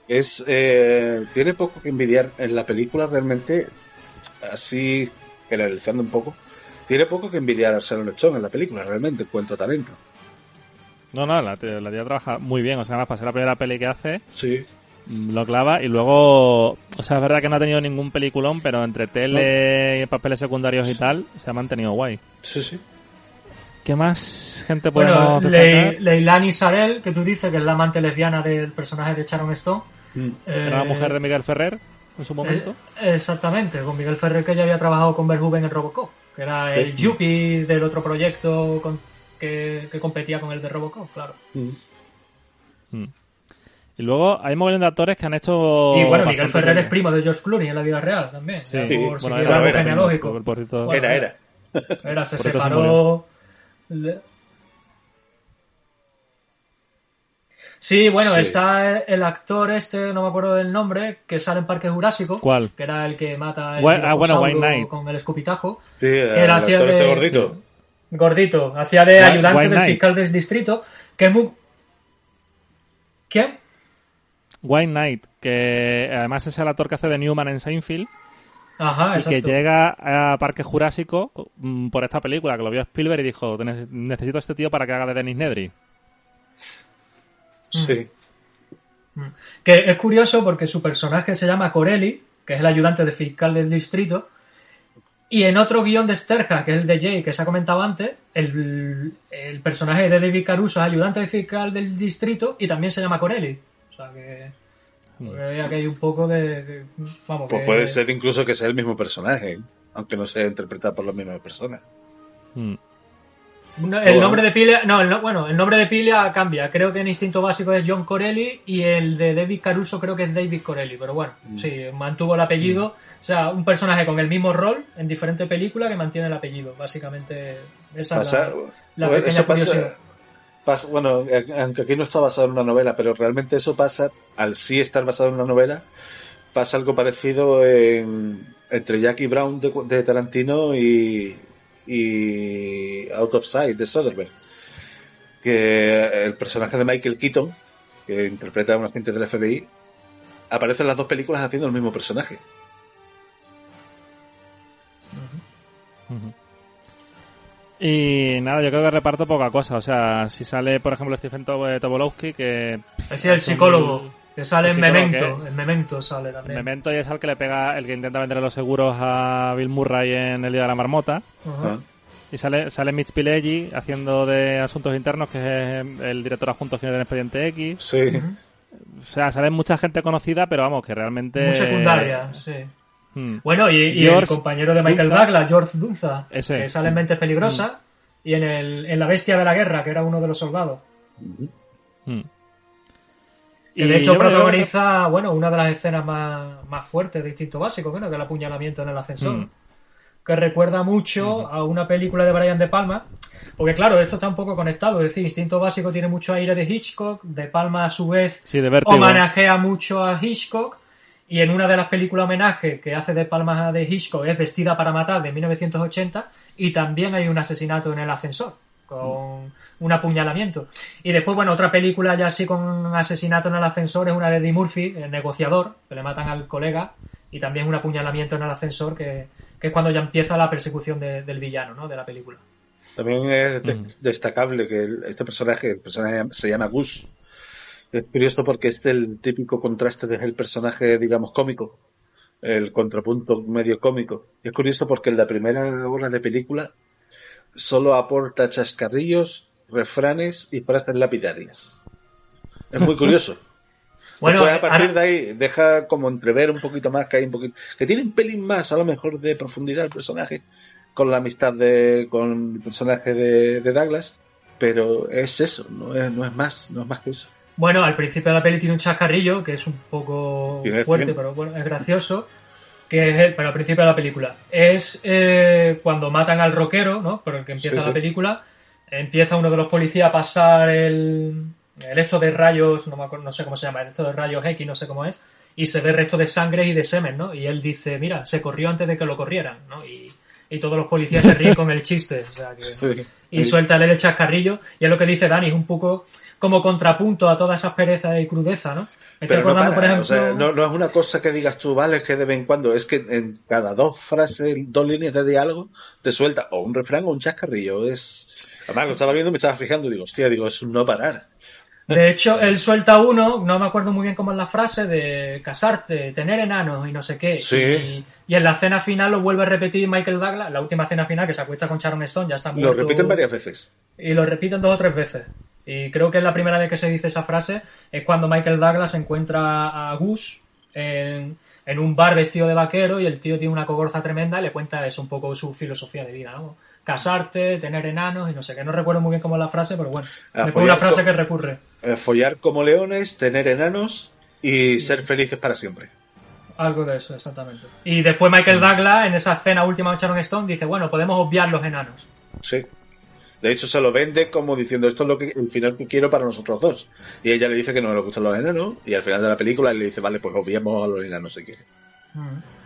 Es, eh, tiene poco que envidiar en la película realmente, así generalizando un poco, tiene poco que envidiar a Sharon Stone en la película realmente, en cuanto a talento. No, no, la, tía- la tía trabaja muy bien. O sea, además, para ser la primera peli que hace, Sí. Mm, lo clava. Y luego, o sea, es verdad que no ha tenido ningún peliculón, pero entre tele y papeles secundarios y tal, se ha mantenido guay. Sí, sí. ¿Qué más gente Bueno, podemos Le-? Leilani Sarel, que tú dices que es la amante lesbiana del personaje de Sharon Stone. Era la eh, mujer de Miguel Ferrer en su momento. eh, exactamente, con Miguel Ferrer que ya había trabajado con Verhoeven en Robocop, que era Sí. el Yuppie del otro proyecto con- que, que competía con el de Robocop, claro. Mm. Y luego hay un montón de actores que han hecho. y bueno, Miguel Ferrer bien. es primo de George Clooney en la vida real también. Sí, por bueno, era, el árbol era, genealógico. por- por cierto. Bueno, Era, era. Era, se Por eso se separó. Sí, bueno, Sí. está el actor este, no me acuerdo del nombre, que sale en Parque Jurásico. ¿Cuál? Que era el que mata el ah, bueno, White Knight. con el escupitajo. Sí, el Era hacia actor este de- gordito. Gordito, hacía de White- ayudante White del Knight. fiscal del distrito, que es muy... ¿Quién? White Knight, que además es el actor que hace de Newman en Seinfeld. Ajá, y que llega a Parque Jurásico mm, por esta película, que lo vio Spielberg y dijo: "Ne- Necesito a este tío para que haga de Dennis Nedry. Sí. Que es curioso porque su personaje se llama Corelli, que es el ayudante del fiscal del distrito, Y en otro guion de Sterja, que es el de Jay, que se ha comentado antes, el, el personaje de David Caruso es ayudante fiscal del distrito y también se llama Corelli. O sea que. que aquí hay un poco de. de- vamos, Pues que- puede ser incluso que sea el mismo personaje, aunque no sea interpretado por la misma persona. Mm. No, el nombre de pila, no, el no- bueno, el nombre de pila cambia. Creo que en Instinto Básico es John Corelli y el de David Caruso creo que es David Corelli, pero bueno, Mm. sí, mantuvo el apellido. O sea, un personaje con el mismo rol en diferentes películas que mantiene el apellido. Básicamente, esa es la, la bueno, pequeña eso pasa- curiosidad. Bueno, aunque aquí no está basado en una novela, pero realmente eso pasa, al sí estar basado en una novela, pasa algo parecido en- entre Jackie Brown de, de Tarantino y, y Out of Sight de Soderbergh. Que el personaje de Michael Keaton, que interpreta a un agente del FBI, aparece en las dos películas haciendo el mismo personaje. Y nada, yo creo que reparto poca cosa. O sea, si sale, por ejemplo, Stephen Tob- Tobolowsky, que es el psicólogo, que sale en Memento. En Memento sale en también. Memento y es el que le pega, el que intenta vender los seguros a Bill Murray en El Día de la Marmota. Ajá. ¿no? Y sale, sale Mitch Pileggi haciendo de asuntos internos, que es el director adjunto general del Expediente X. Sí. O sea, sale mucha gente conocida, pero vamos, que realmente... Muy secundaria, sí. Hmm. Bueno, y, y el compañero de Michael Dunza. Douglas, George Dunza, Ese. que sale en Mentes Peligrosas, y en, el, en La Bestia de la Guerra, que era uno de los soldados. Hmm. Que Y de hecho yo protagoniza, bueno, una de las escenas más, más fuertes de Instinto Básico, bueno, que es el apuñalamiento en el ascensor. Que recuerda mucho a una película de Brian De Palma. Porque claro, esto está un poco conectado. Es decir, Instinto Básico tiene mucho aire de Hitchcock. De Palma, a su vez, Sí, de homenajea mucho a Hitchcock. Y en una de las películas homenaje que hace de Palma de Hitchcock es Vestida para Matar de 1980. Y también hay un asesinato en el ascensor. Con un apuñalamiento. Y después, bueno, otra película ya así con un asesinato en el ascensor es una de Eddie Murphy, el negociador, que le matan al colega. Y también un apuñalamiento en el ascensor, que, que es cuando ya empieza la persecución de- del villano, ¿no? De la película. También es de- Mm. destacable que el- este personaje, el personaje se llama Gus. Es curioso porque es el típico contraste del personaje, digamos, cómico. El contrapunto medio cómico. Y es curioso porque en la primera hora de película solo aporta chascarrillos, refranes y frases lapidarias. Es muy curioso. Bueno, Después, a partir ahora- de ahí deja como entrever un poquito más que hay un poquito que tiene un pelín más a lo mejor de profundidad el personaje con la amistad de con el personaje de, de Douglas pero es eso no es, no es más no es más que eso Bueno, al principio de la peli tiene un chascarrillo que es un poco fuerte, pero bueno, es gracioso. Que es el, pero al principio de la película. Es eh, cuando matan al rockero, ¿no? Por el que empieza Sí, la sí. película. Empieza uno de los policías a pasar el, el esto de rayos, no, me acuerdo, no sé cómo se llama, el esto de rayos X, no sé cómo es. Y se ve resto de sangre y de semen, ¿no? Y él dice, mira, se corrió antes de que lo corrieran, ¿no? Y, y todos los policías se ríen con el chiste. O sea que y suelta el chascarrillo. Y es lo que dice Dani, es un poco como contrapunto a toda esa pereza y crudeza, ¿no? Me estoy pero no, por ejemplo. o sea, no, no es una cosa que digas tú vale que de vez en cuando es que en cada dos frases dos líneas de diálogo te suelta o un refrán o un chascarrillo es además lo estaba viendo me estaba fijando y digo hostia digo es un no parar De hecho, él suelta uno, no me acuerdo muy bien cómo es la frase, de casarte, tener enanos y no sé qué. Sí. Y, y en la cena final lo vuelve a repetir Michael Douglas, la última cena final que se acuesta con Sharon Stone, ya está lo muerto. repiten varias veces Y lo repiten dos o tres veces. Y creo que es la primera vez que se dice esa frase es cuando Michael Douglas encuentra a Gus en, en un bar vestido de vaquero y el tío tiene una cogorza tremenda y le cuenta eso un poco su filosofía de vida, ¿no? Casarte, tener enanos y no sé qué. No recuerdo muy bien cómo es la frase, pero bueno. Ah, me pues una frase que recurre. Eh, follar como leones tener enanos y ser felices para siempre Algo de eso, exactamente. Y después Michael Douglas, en esa escena última de Sharon Stone, dice, bueno, podemos obviar los enanos. Sí. De hecho, se lo vende como diciendo esto es lo que el final que quiero para nosotros dos. Y ella le dice que no le gustan los enanos. Y al final de la película él le dice, vale, pues obviamos a los enanos si quiere. Mm.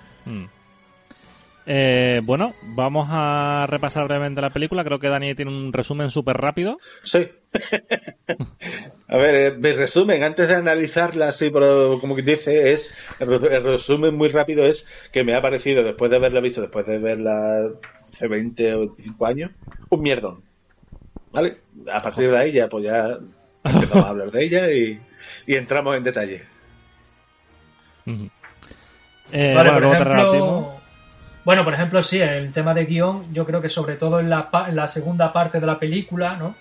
Eh, bueno, vamos a repasar brevemente la película. Creo que Dani tiene un resumen súper rápido. Sí. a ver, eh, mi resumen, antes de analizarla así, pero como que dice, es. El re- el resumen muy rápido es que me ha parecido, después de haberla visto, después de verla hace 20 o 25 años, un mierdón. ¿Vale? A partir de ahí ya, pues ya empezamos a hablar de ella y, y entramos en detalle. Eh, Vale, bueno, por ejemplo. Bueno, por ejemplo, sí, el tema de guion, yo creo que sobre todo en la, en la segunda parte de la película, ¿no?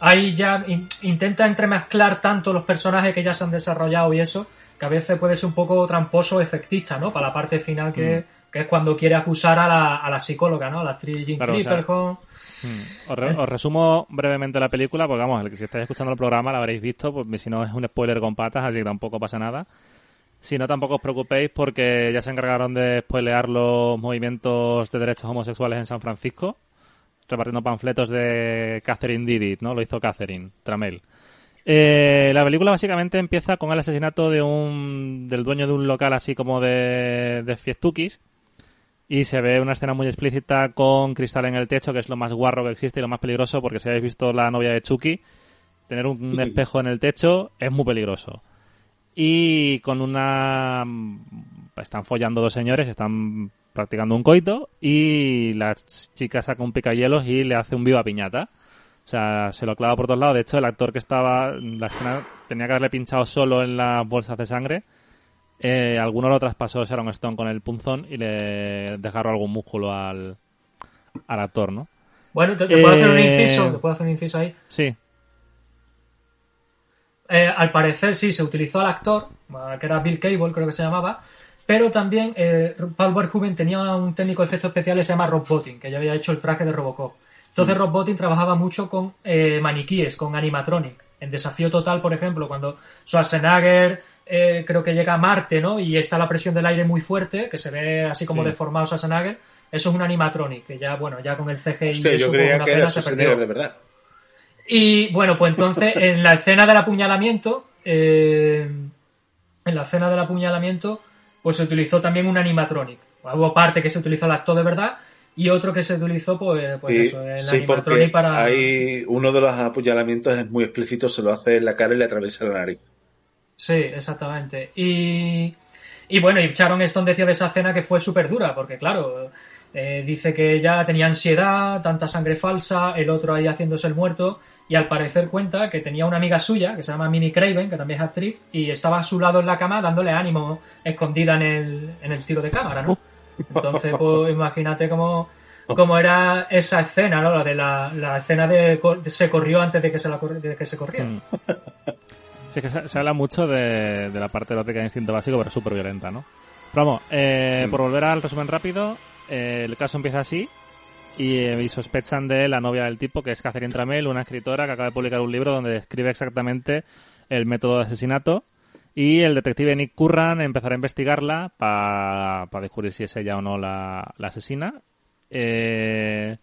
Ahí ya intenta entremezclar tanto los personajes que ya se han desarrollado y eso, que a veces puede ser un poco tramposo efectista, ¿no? Para la parte final que, mm. es cuando quiere acusar a la, a la psicóloga, ¿no? A la actriz Jean mm. os, resumo brevemente la película, porque vamos, el que si estáis escuchando el programa la habréis visto, pues si no es un spoiler con patas, así que tampoco pasa nada. Si no, tampoco os preocupéis porque ya se encargaron de spoilear los movimientos de derechos homosexuales en San Francisco, repartiendo panfletos de Catherine Didit, ¿no? Lo hizo Catherine Tramel. Eh, la película básicamente empieza con el asesinato de un del dueño de un local así como de, de fiestuquis y se ve una escena muy explícita con cristal en el techo, que es lo más guarro que existe y lo más peligroso, porque si habéis visto la novia de Chucky, tener un espejo en el techo es muy peligroso y con una... Están follando dos señores, están practicando un coito y la chica saca un picahielos y le hace un viva piñata. O sea, se lo clava por todos lados. De hecho, el actor que estaba la escena tenía que haberle pinchado solo en las bolsas de sangre. Eh, alguno lo traspasó Sharon Stone con el punzón y le desgarró algún músculo al, al actor, ¿no? Bueno, ¿te, puedo hacer un inciso? ¿Te puedo hacer un inciso ahí? Sí. Eh, al parecer sí, se utilizó al actor, que era Bill Cable, creo que se llamaba, pero también eh, Paul Verhoeven tenía un técnico de efectos especiales, se llama Rob Bottin, que ya había hecho el traje de Robocop. Entonces mm. Rob Bottin trabajaba mucho con eh, maniquíes, con animatronic. En Desafío Total, por ejemplo, cuando Schwarzenegger eh, creo que llega a Marte, ¿no? Y está la presión del aire muy fuerte, que se ve así como deformado Schwarzenegger, eso es un animatronic, que ya, bueno, ya con el CGI Hostia, yo creía que era se perdió. de verdad. Y bueno, pues entonces en la escena del apuñalamiento, eh, en la escena del apuñalamiento, pues se utilizó también un animatronic. Hubo parte que se utilizó el acto de verdad y otro que se utilizó, pues, pues eso, el animatronic para. Hay uno de los apuñalamientos es muy explícito, se lo hace en la cara y le atraviesa la nariz. Sí, exactamente. Y, y bueno, y Sharon Stone decía de esa escena que fue súper dura, porque claro, eh, dice que ella tenía ansiedad, tanta sangre falsa, el otro ahí haciéndose el muerto y al parecer cuenta que tenía una amiga suya que se llama Minnie Craven, que también es actriz, y estaba a su lado en la cama dándole ánimo escondida en el, en el tiro de cámara, ¿no? Entonces, pues imagínate cómo, cómo era esa escena, ¿no? La de la, escena de, se corrió antes de que se, la, de que se corriera. Mm. Sí, que se, habla mucho de, de la parte erótica de instinto básico, pero súper violenta, ¿no? Pero vamos, eh, mm. por volver al resumen rápido, eh, el caso empieza así eh, y, sospechan de la novia del tipo, que es Catherine Tramel, una escritora que acaba de publicar un libro donde describe exactamente el método de asesinato. Y el detective Nick Curran empezará a investigarla para descubrir si es ella o no la, asesina. Eh,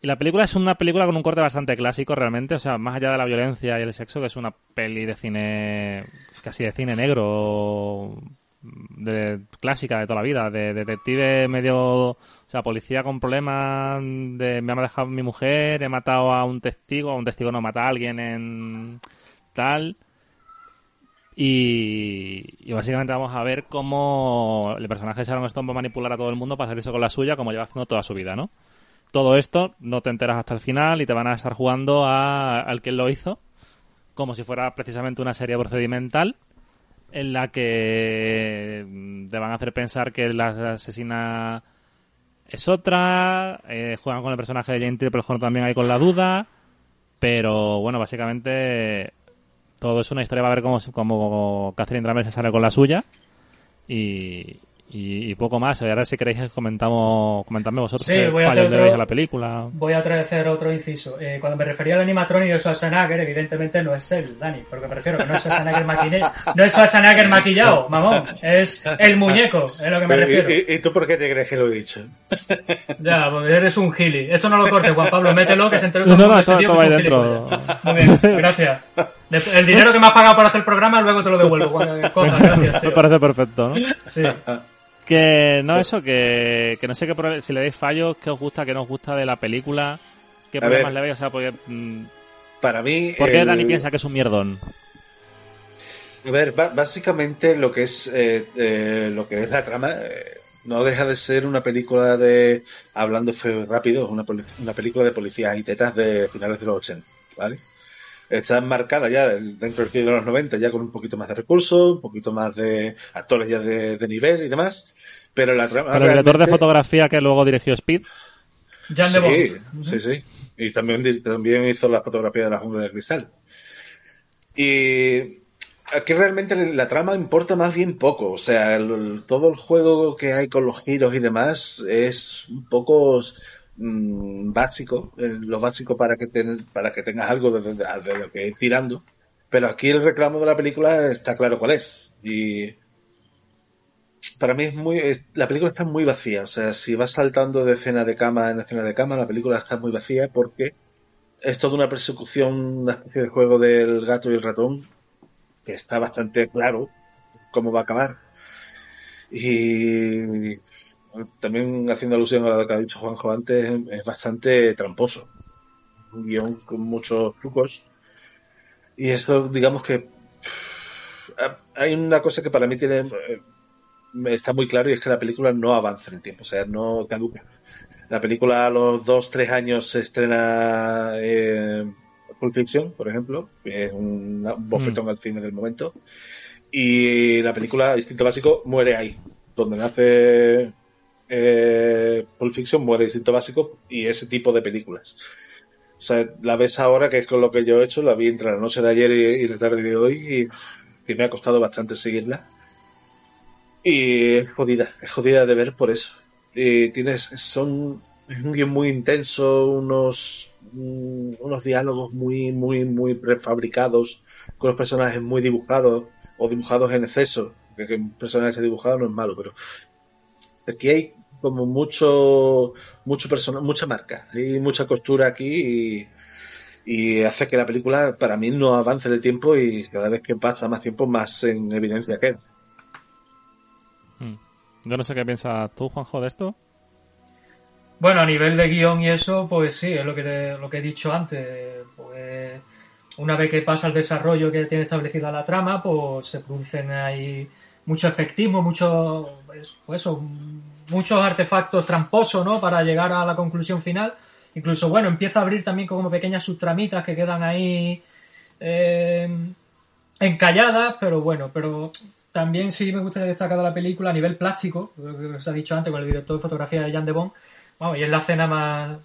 y la película es una película con un corte bastante clásico realmente, o sea, más allá de la violencia y el sexo, que es una peli de cine, casi de cine negro, de, clásica de toda la vida, de detective medio, o sea, policía con problemas de me ha dejado mi mujer, he matado a un testigo, a un testigo no mata a alguien en tal. Y, básicamente vamos a ver cómo el personaje de Sharon Stone va a manipular a todo el mundo para salirse con la suya como lleva haciendo toda su vida, ¿no? Todo esto no te enteras hasta el final y te van a estar jugando a, al que lo hizo como si fuera precisamente una serie procedimental en la que mm, te van a hacer pensar que la asesina es otra, eh, juegan con el personaje de Jane Horn también ahí con la duda, pero bueno, básicamente todo es una historia, va a ver cómo, cómo Catherine Drammer se sale con la suya y, y, poco más. Y ahora si queréis comentamos, comentadme vosotros sí, voy a hacer otro, la película. Voy a hacer otro inciso. Eh, cuando me refería al animatronic de Schwarzenegger, evidentemente no es él, Dani, porque me refiero que no es Schwarzenegger maquillado, no es Schwarzenegger maquillado, mamón, es el muñeco, es lo que me refiero. ¿Y, tú por qué te crees que lo he dicho? ya, porque eres un gili. Esto no lo cortes, Juan Pablo, mételo que se entere todo no, no, este que es un dentro. Muy bien, gracias. El dinero que me has pagado por hacer el programa, luego te lo devuelvo. gracias, Me parece perfecto, ¿no? Sí. Que no, eso, que, que no sé qué si le dais fallos, qué os gusta, qué no os gusta de la película, qué problemas le veis, o sea, porque. Mm, para mí. ¿Por qué Dani piensa que es un mierdón? A ver, básicamente lo que es eh, eh, lo que es la trama eh, no deja de ser una película de hablando feo y rápido, una, una película de policías y tetas de finales de los 80, ¿vale? Está enmarcada ya dentro del de los 90 ya con un poquito más de recursos, un poquito más de actores ya de, de nivel y demás Pero la trama. Pero el director de realmente- fotografía que luego dirigió Speed. Jan de Sí, Bont. sí, sí. Y también, también hizo la fotografía de la jungla de cristal. Y aquí realmente la trama importa más bien poco. O sea, el- todo el juego que hay con los giros y demás es un poco mm, básico. eh, lo básico para que, ten- para que tengas algo de, de- de lo que ir tirando. Pero aquí el reclamo de la película está claro cuál es. Y para mí es muy la película está muy vacía. O sea si vas saltando de escena de cama en escena de cama la película está muy vacía porque es toda una persecución una especie de juego del gato y el ratón que está bastante claro cómo va a acabar. Y también haciendo alusión a lo que ha dicho Juanjo antes es bastante tramposo. Un guion con muchos trucos. Y esto digamos que hay una cosa que para mí tiene eh, está muy claro y es que la película no avanza en el tiempo, o sea, no caduca. La película a los dos, tres años se estrena eh, Pulp Fiction, por ejemplo, que es un un bofetón al cine del momento, y la película Instinto Básico muere ahí, donde nace eh, Pulp Fiction, muere Instinto Básico y ese tipo de películas. O sea, la ves ahora, que es con lo que yo he hecho, la vi entre la noche de ayer y, y la tarde de hoy, y, y me ha costado bastante seguirla. Y es jodida, es jodida de ver por eso. Y tienes, son, es un guion muy intenso, unos, mm, unos diálogos muy, muy, muy prefabricados, con los personajes muy dibujados, o dibujados en exceso, que, un personaje dibujado no es malo, pero aquí hay como mucho, mucho persona, mucha marca, hay mucha costura aquí y, y hace que la película para mí no avance en el tiempo y cada vez que pasa más tiempo más en evidencia queda. Mm. Yo no sé qué piensas tú, Juanjo, de esto. Bueno, a nivel de guion y eso, pues sí, es lo que, te- lo que he dicho antes. Pues una vez que pasa el desarrollo que tiene establecida la trama, pues se producen ahí mucho efectismo, mucho, pues, muchos artefactos tramposos, ¿no? Para llegar a la conclusión final. Incluso, bueno, empieza a abrir también como pequeñas subtramitas que quedan ahí eh, encalladas, pero bueno, pero también sí me gustaría destacar de la película a nivel plástico, lo que os ha dicho antes con el director de fotografía de Jan de Bont, Vamos, y es la escena más,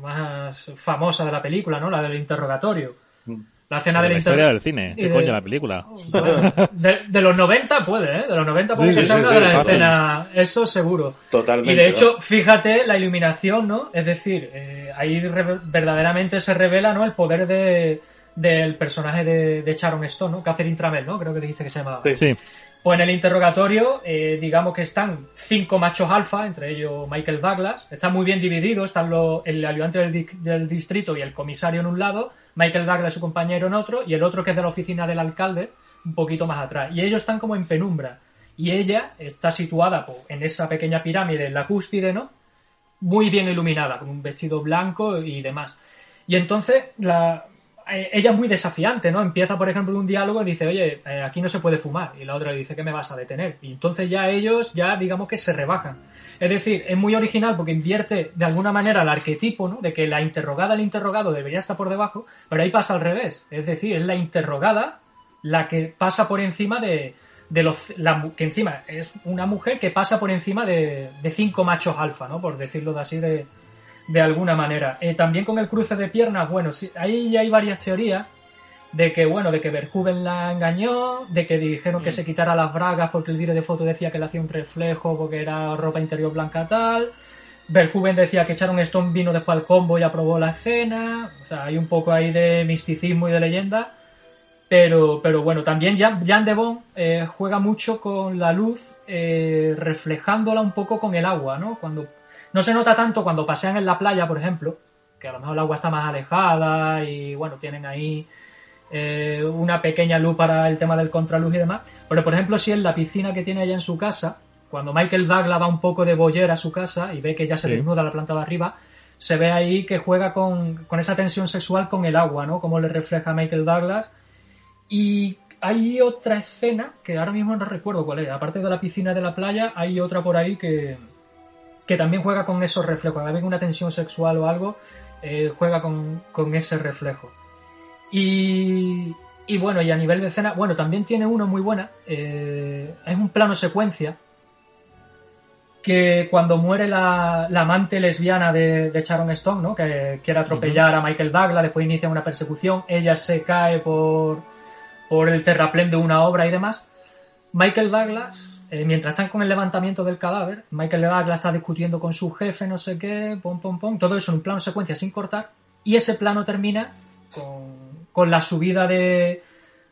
más famosa de la película, ¿no? La del interrogatorio. La escena De del la historia del cine. ¿Qué de- coño la película? De, de los 90 puede, ¿eh? De los 90 puede Sí, que sí, sea sí, una sí, de las fácil. escenas, eso seguro. Totalmente. Y de hecho, fíjate la iluminación, ¿no? Es decir, eh, ahí re- verdaderamente se revela, ¿no? El poder de, del personaje de, de Sharon Stone, ¿no? Catherine Tramell, ¿no? Creo que dice que se llama. Sí. Pues en el interrogatorio, eh, digamos que están cinco machos alfa, entre ellos Michael Douglas. Está muy bien dividido, están el ayudante del, di- del distrito y el comisario en un lado, Michael Douglas su compañero en otro, y el otro que es de la oficina del alcalde, un poquito más atrás. Y ellos están como en penumbra. Y ella está situada pues, en esa pequeña pirámide, en la cúspide, ¿no? Muy bien iluminada, con un vestido blanco y demás. Y entonces la, ella es muy desafiante, ¿no? Empieza, por ejemplo, un diálogo y dice, oye, eh, aquí no se puede fumar. Y la otra le dice, ¿qué me vas a detener? Y entonces ya ellos, ya digamos que se rebajan. Es decir, es muy original porque invierte de alguna manera el arquetipo, ¿no? De que la interrogada, el interrogado debería estar por debajo, pero ahí pasa al revés. Es decir, es la interrogada la que pasa por encima de, los la que encima es una mujer que pasa por encima de, de cinco machos alfa, ¿no? Por decirlo de así de, de alguna manera. Eh, también con el cruce de piernas, bueno, sí, ahí ya hay varias teorías de que, bueno, de que Verhoeven la engañó, de que dijeron que se quitara las bragas porque el vídeo de foto decía que le hacía un reflejo porque era ropa interior blanca tal. Verhoeven decía que Sharon Stone vino después al combo y aprobó la escena. O sea, hay un poco ahí de misticismo y de leyenda. Pero, pero bueno, también Jan, Jan de Bont eh, juega mucho con la luz, eh, reflejándola un poco con el agua, ¿no? Cuando no se nota tanto cuando pasean en la playa, por ejemplo, que a lo mejor el agua está más alejada y bueno, tienen ahí eh, una pequeña luz para el tema del contraluz y demás. Pero por ejemplo, si en la piscina que tiene allá en su casa, cuando Michael Douglas va un poco de boyer a su casa y ve que ya se Sí. desnuda la planta de arriba, se ve ahí que juega con, con esa tensión sexual con el agua, ¿no? Como le refleja a Michael Douglas. Y hay otra escena que ahora mismo no recuerdo cuál es. Aparte de la piscina de la playa, hay otra por ahí que, que también juega con esos reflejos. Cada vez que una tensión sexual o algo, eh, juega con, con ese reflejo. Y, y bueno, y a nivel de escena, bueno, también tiene uno muy buena. eh, es un plano secuencia que cuando muere la, la amante lesbiana de, de Sharon Stone, ¿no? que quiere atropellar a Michael Douglas, después inicia una persecución, ella se cae por, por el terraplén de una obra y demás. Michael Douglas, eh, mientras están con el levantamiento del cadáver, Michael Douglas está discutiendo con su jefe, no sé qué, pom, pom, pom, todo eso en un plano secuencia sin cortar, y ese plano termina con, con la subida de,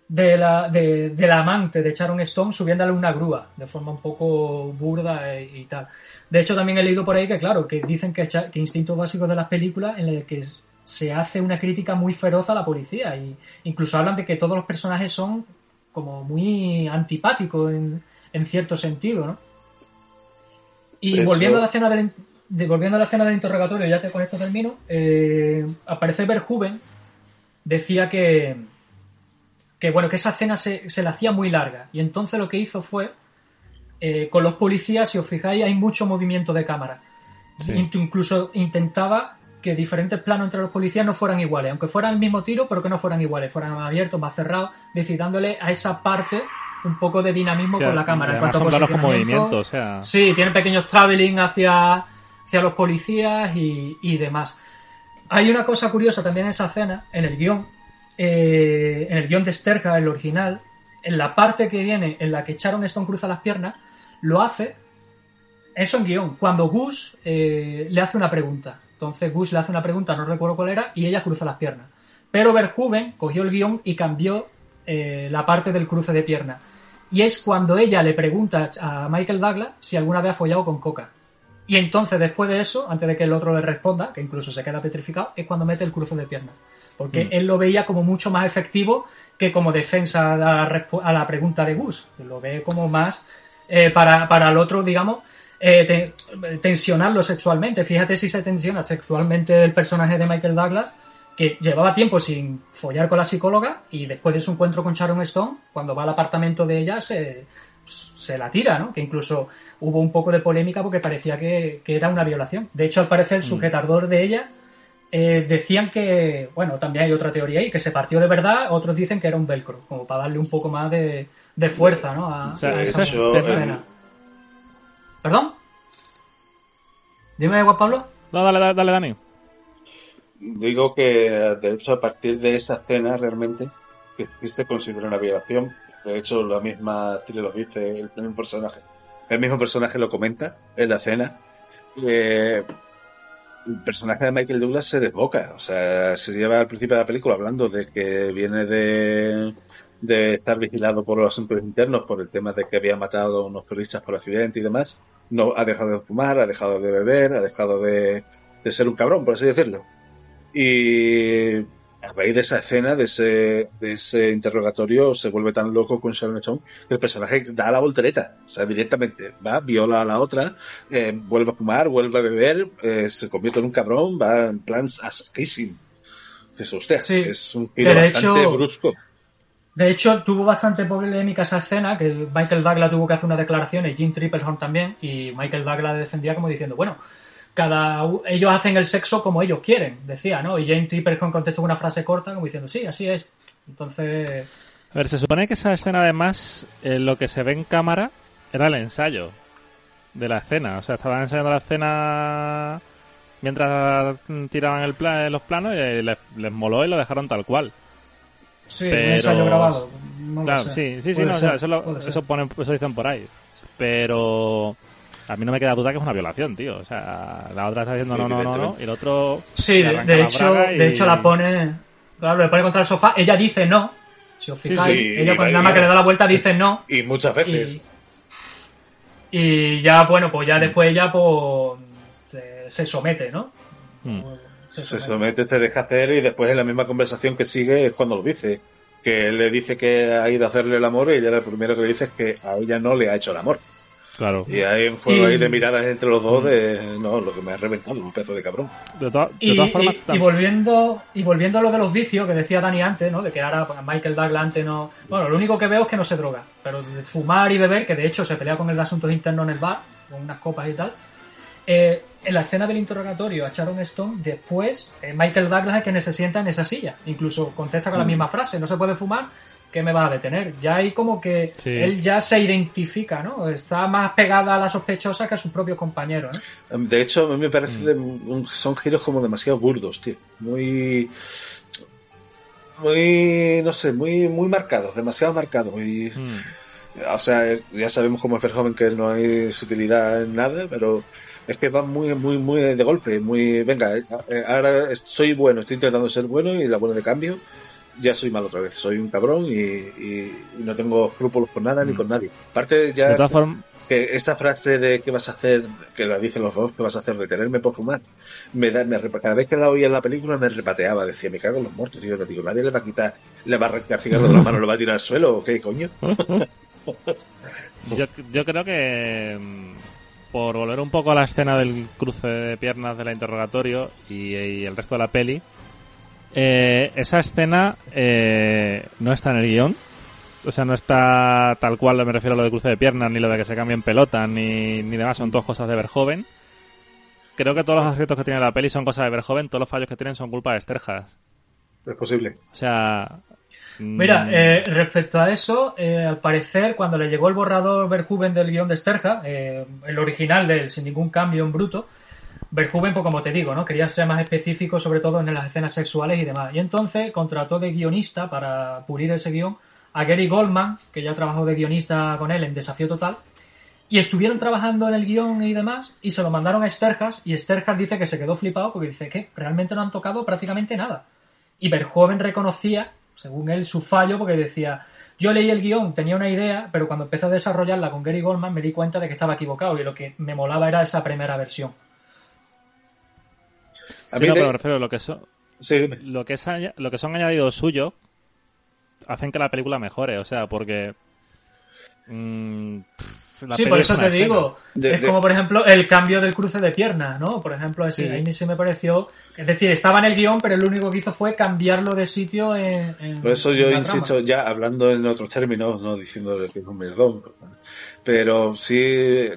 de la, de, de la amante de Sharon Stone subiéndole una grúa de forma un poco burda e- y, tal. De hecho, también he leído por ahí que, claro, que dicen que, que instinto básico de las películas en el que se hace una crítica muy feroz a la policía y incluso hablan de que todos los personajes son como muy antipáticos en, en cierto sentido, ¿no? Y volviendo a la escena del, de- volviendo a la escena del interrogatorio, ya te, con esto termino, eh, aparece Verhoeven, decía que, que bueno, que esa escena se, se la hacía muy larga. Y entonces lo que hizo fue, eh, con los policías, si os fijáis, hay mucho movimiento de cámara. Sí. Incluso intentaba que diferentes planos entre los policías no fueran iguales, aunque fueran el mismo tiro, pero que no fueran iguales, fueran más abiertos, más cerrados, decidándole a esa parte un poco de dinamismo O sea, con la cámara. en cuanto son planos con posicionamiento. movimiento, o sea. Sí, tienen pequeños traveling hacia, hacia los policías y, y demás. Hay una cosa curiosa también en esa escena, en el guion, eh, en el guion de Sterka, el original, en la parte que viene en la que Sharon Stone cruza las piernas, lo hace, eso en guion, cuando Gus eh, le hace una pregunta. Entonces Gus le hace una pregunta, no recuerdo cuál era, y ella cruza las piernas. Pero Verhoeven cogió el guion y cambió eh, la parte del cruce de piernas. Y es cuando ella le pregunta a Michael Douglas si alguna vez ha follado con Coca. Y entonces, después de eso, antes de que el otro le responda, que incluso se queda petrificado, es cuando mete el cruce de piernas. Porque Mm. él lo veía como mucho más efectivo que como defensa a la, a la pregunta de Gus. Lo ve como más eh, para, para el otro, digamos, eh, te- tensionarlo sexualmente. Fíjate si se tensiona sexualmente el personaje de Michael Douglas, que llevaba tiempo sin follar con la psicóloga y después de su encuentro con Sharon Stone, cuando va al apartamento de ella, se, se la tira, ¿no? Que incluso hubo un poco de polémica porque parecía que, que era una violación. De hecho, al parecer, el sujetador de ella eh, decían que, bueno, también hay otra teoría ahí, que se partió de verdad, otros dicen que era un velcro, como para darle un poco más de, de fuerza, ¿no? A, O sea, a eso esa Yo. ¿Perdón? Dime, Juan Pablo. No, dale, dale, dale, Dani. Digo que, de hecho, a partir de esa escena, realmente, que se considera una violación. De hecho, la misma actriz lo dice, el mismo personaje. El mismo personaje lo comenta en la escena. El personaje de Michael Douglas se desboca. O sea, se lleva al principio de la película hablando de que viene de, de estar vigilado por los asuntos internos por el tema de que había matado a unos turistas por accidente y demás. No ha dejado de fumar, ha dejado de beber, ha dejado de, de ser un cabrón, por así decirlo. Y a raíz de esa escena, de ese, de ese interrogatorio, se vuelve tan loco con Sharon Stone que el personaje da la voltereta. O sea, directamente va, viola a la otra, eh, vuelve a fumar, vuelve a beber, eh, se convierte en un cabrón, va en plan asquísimo. Dices, hostia, Sí. es un giro bastante hecho- brusco. De hecho, tuvo bastante polémica esa escena, que Michael Douglas tuvo que hacer unas declaraciones, Jim Triplehorn también, y Michael Douglas defendía como diciendo, bueno, cada ellos hacen el sexo como ellos quieren, decía, ¿no? Y Jane Triplehorn contestó con una frase corta como diciendo, sí, así es. Entonces, A ver, se supone que esa escena, además, eh, lo que se ve en cámara era el ensayo de la escena. O sea, estaban ensayando la escena mientras tiraban el pla- los planos y les, les moló y lo dejaron tal cual. sí, un Pero- ensayo grabado. No Claro, sí, sí, sí, no, o ser, sea, eso, lo- eso, ponen- eso dicen por ahí. Pero a mí no me queda duda que es una violación, tío. O sea, la otra está diciendo no, no, no, no, y el otro. Sí, de, hecho, de hecho la pone, claro, le pone contra el sofá, ella dice no, si os Sí, fijáis, sí, ella con va- nada más que le da la vuelta dice no, Y muchas veces. y, y ya, bueno, pues ya después ella pues se, se somete, ¿no? Mm. Se Se somete. somete, te deja hacer y después en la misma conversación que sigue es cuando lo dice. Que él le dice que ha ido a hacerle el amor y ella lo primero que le dice es que a ella no le ha hecho el amor. Claro. Y hay un juego Y- ahí de miradas entre los dos de no, lo que me ha reventado, un pedazo de cabrón. De, to- de Y, todas formas, y- y volviendo y volviendo a lo de los vicios que decía Dani antes, ¿no? De que ahora pues, Michael Douglas antes no. Bueno, lo único que veo es que no se droga. Pero de fumar y beber, que de hecho se pelea con el de asuntos internos en el bar, con unas copas y tal. eh, en la escena del interrogatorio a Sharon Stone, después eh, Michael Douglas es que se sienta en esa silla. Incluso contesta con la Mm. misma frase, no se puede fumar, ¿qué me va a detener? Ya hay como que Sí. él ya se identifica, ¿no? Está más pegada a la sospechosa que a sus propios compañeros, ¿no? De hecho, a mí me parece de- un- son giros como demasiado burdos, tío. Muy. Muy. No sé, muy, muy marcados, demasiado marcados. Y, Mm. o sea, ya sabemos cómo es joven que no hay sutilidad en nada, pero es que va muy, muy, muy de golpe. Muy. Venga, eh, eh, ahora soy bueno, estoy intentando ser bueno y la buena de cambio. Ya soy mal otra vez, soy un cabrón y, y- y no tengo escrúpulos con nada ni Mm. con nadie. Aparte, ya De todas formas, que esta frase de qué vas a hacer, que la dicen los dos, qué vas a hacer de tenerme por fumar, me da, me, cada vez que la oía en la película me repateaba, decía, me cago en los muertos, tío, no digo, nadie le va a quitar, le va a arrancar cigarro de la mano, lo va a tirar al suelo, o qué coño. yo, yo creo que mm, por volver un poco a la escena del cruce de piernas del interrogatorio y, y el resto de la peli, eh, esa escena eh, no está en el guion. O sea, no está tal cual, me refiero a lo de cruce de piernas, ni lo de que se cambien pelotas, ni, ni demás, son todas cosas de Verjoven. Creo que todos los aspectos que tiene la peli son cosas de Verjoven, todos los fallos que tienen son culpa de Sterjas. Es posible. O sea... mm, Mira, eh, respecto a eso, eh, al parecer, cuando le llegó el borrador Verhoeven del guion de Sterja, eh, el original de él, sin ningún cambio en bruto, Verhoeven, pues como te digo, ¿no? Quería ser más específico, sobre todo en las escenas sexuales y demás. Y entonces contrató de guionista para pulir ese guion a Gary Goldman, que ya trabajó de guionista con él en Desafío Total, y estuvieron trabajando en el guion y demás, y se lo mandaron a Sterjas, y Sterjas dice que se quedó flipado porque dice que realmente no han tocado prácticamente nada. Y Verhoeven reconocía, según él, su fallo porque decía, yo leí el guion, tenía una idea, pero cuando empecé a desarrollarla con Gary Goldman me di cuenta de que estaba equivocado y lo que me molaba era esa primera versión. A sí, mí no, de- pero me refiero a lo que, so- sí, dime. lo que, es aña- lo que son añadidos suyos hacen que la película mejore, o sea, porque... mm, la sí, por es eso una te escena. digo. De- es de- como, por ejemplo, el cambio del cruce de piernas, ¿no? Por ejemplo, ese, Sí, sí. a mí sí me pareció... Es decir, estaba en el guion, pero lo único que hizo fue cambiarlo de sitio en... en- Por eso yo en insisto, trama. ya hablando en otros términos, no diciéndole que es un merdón, pero sí,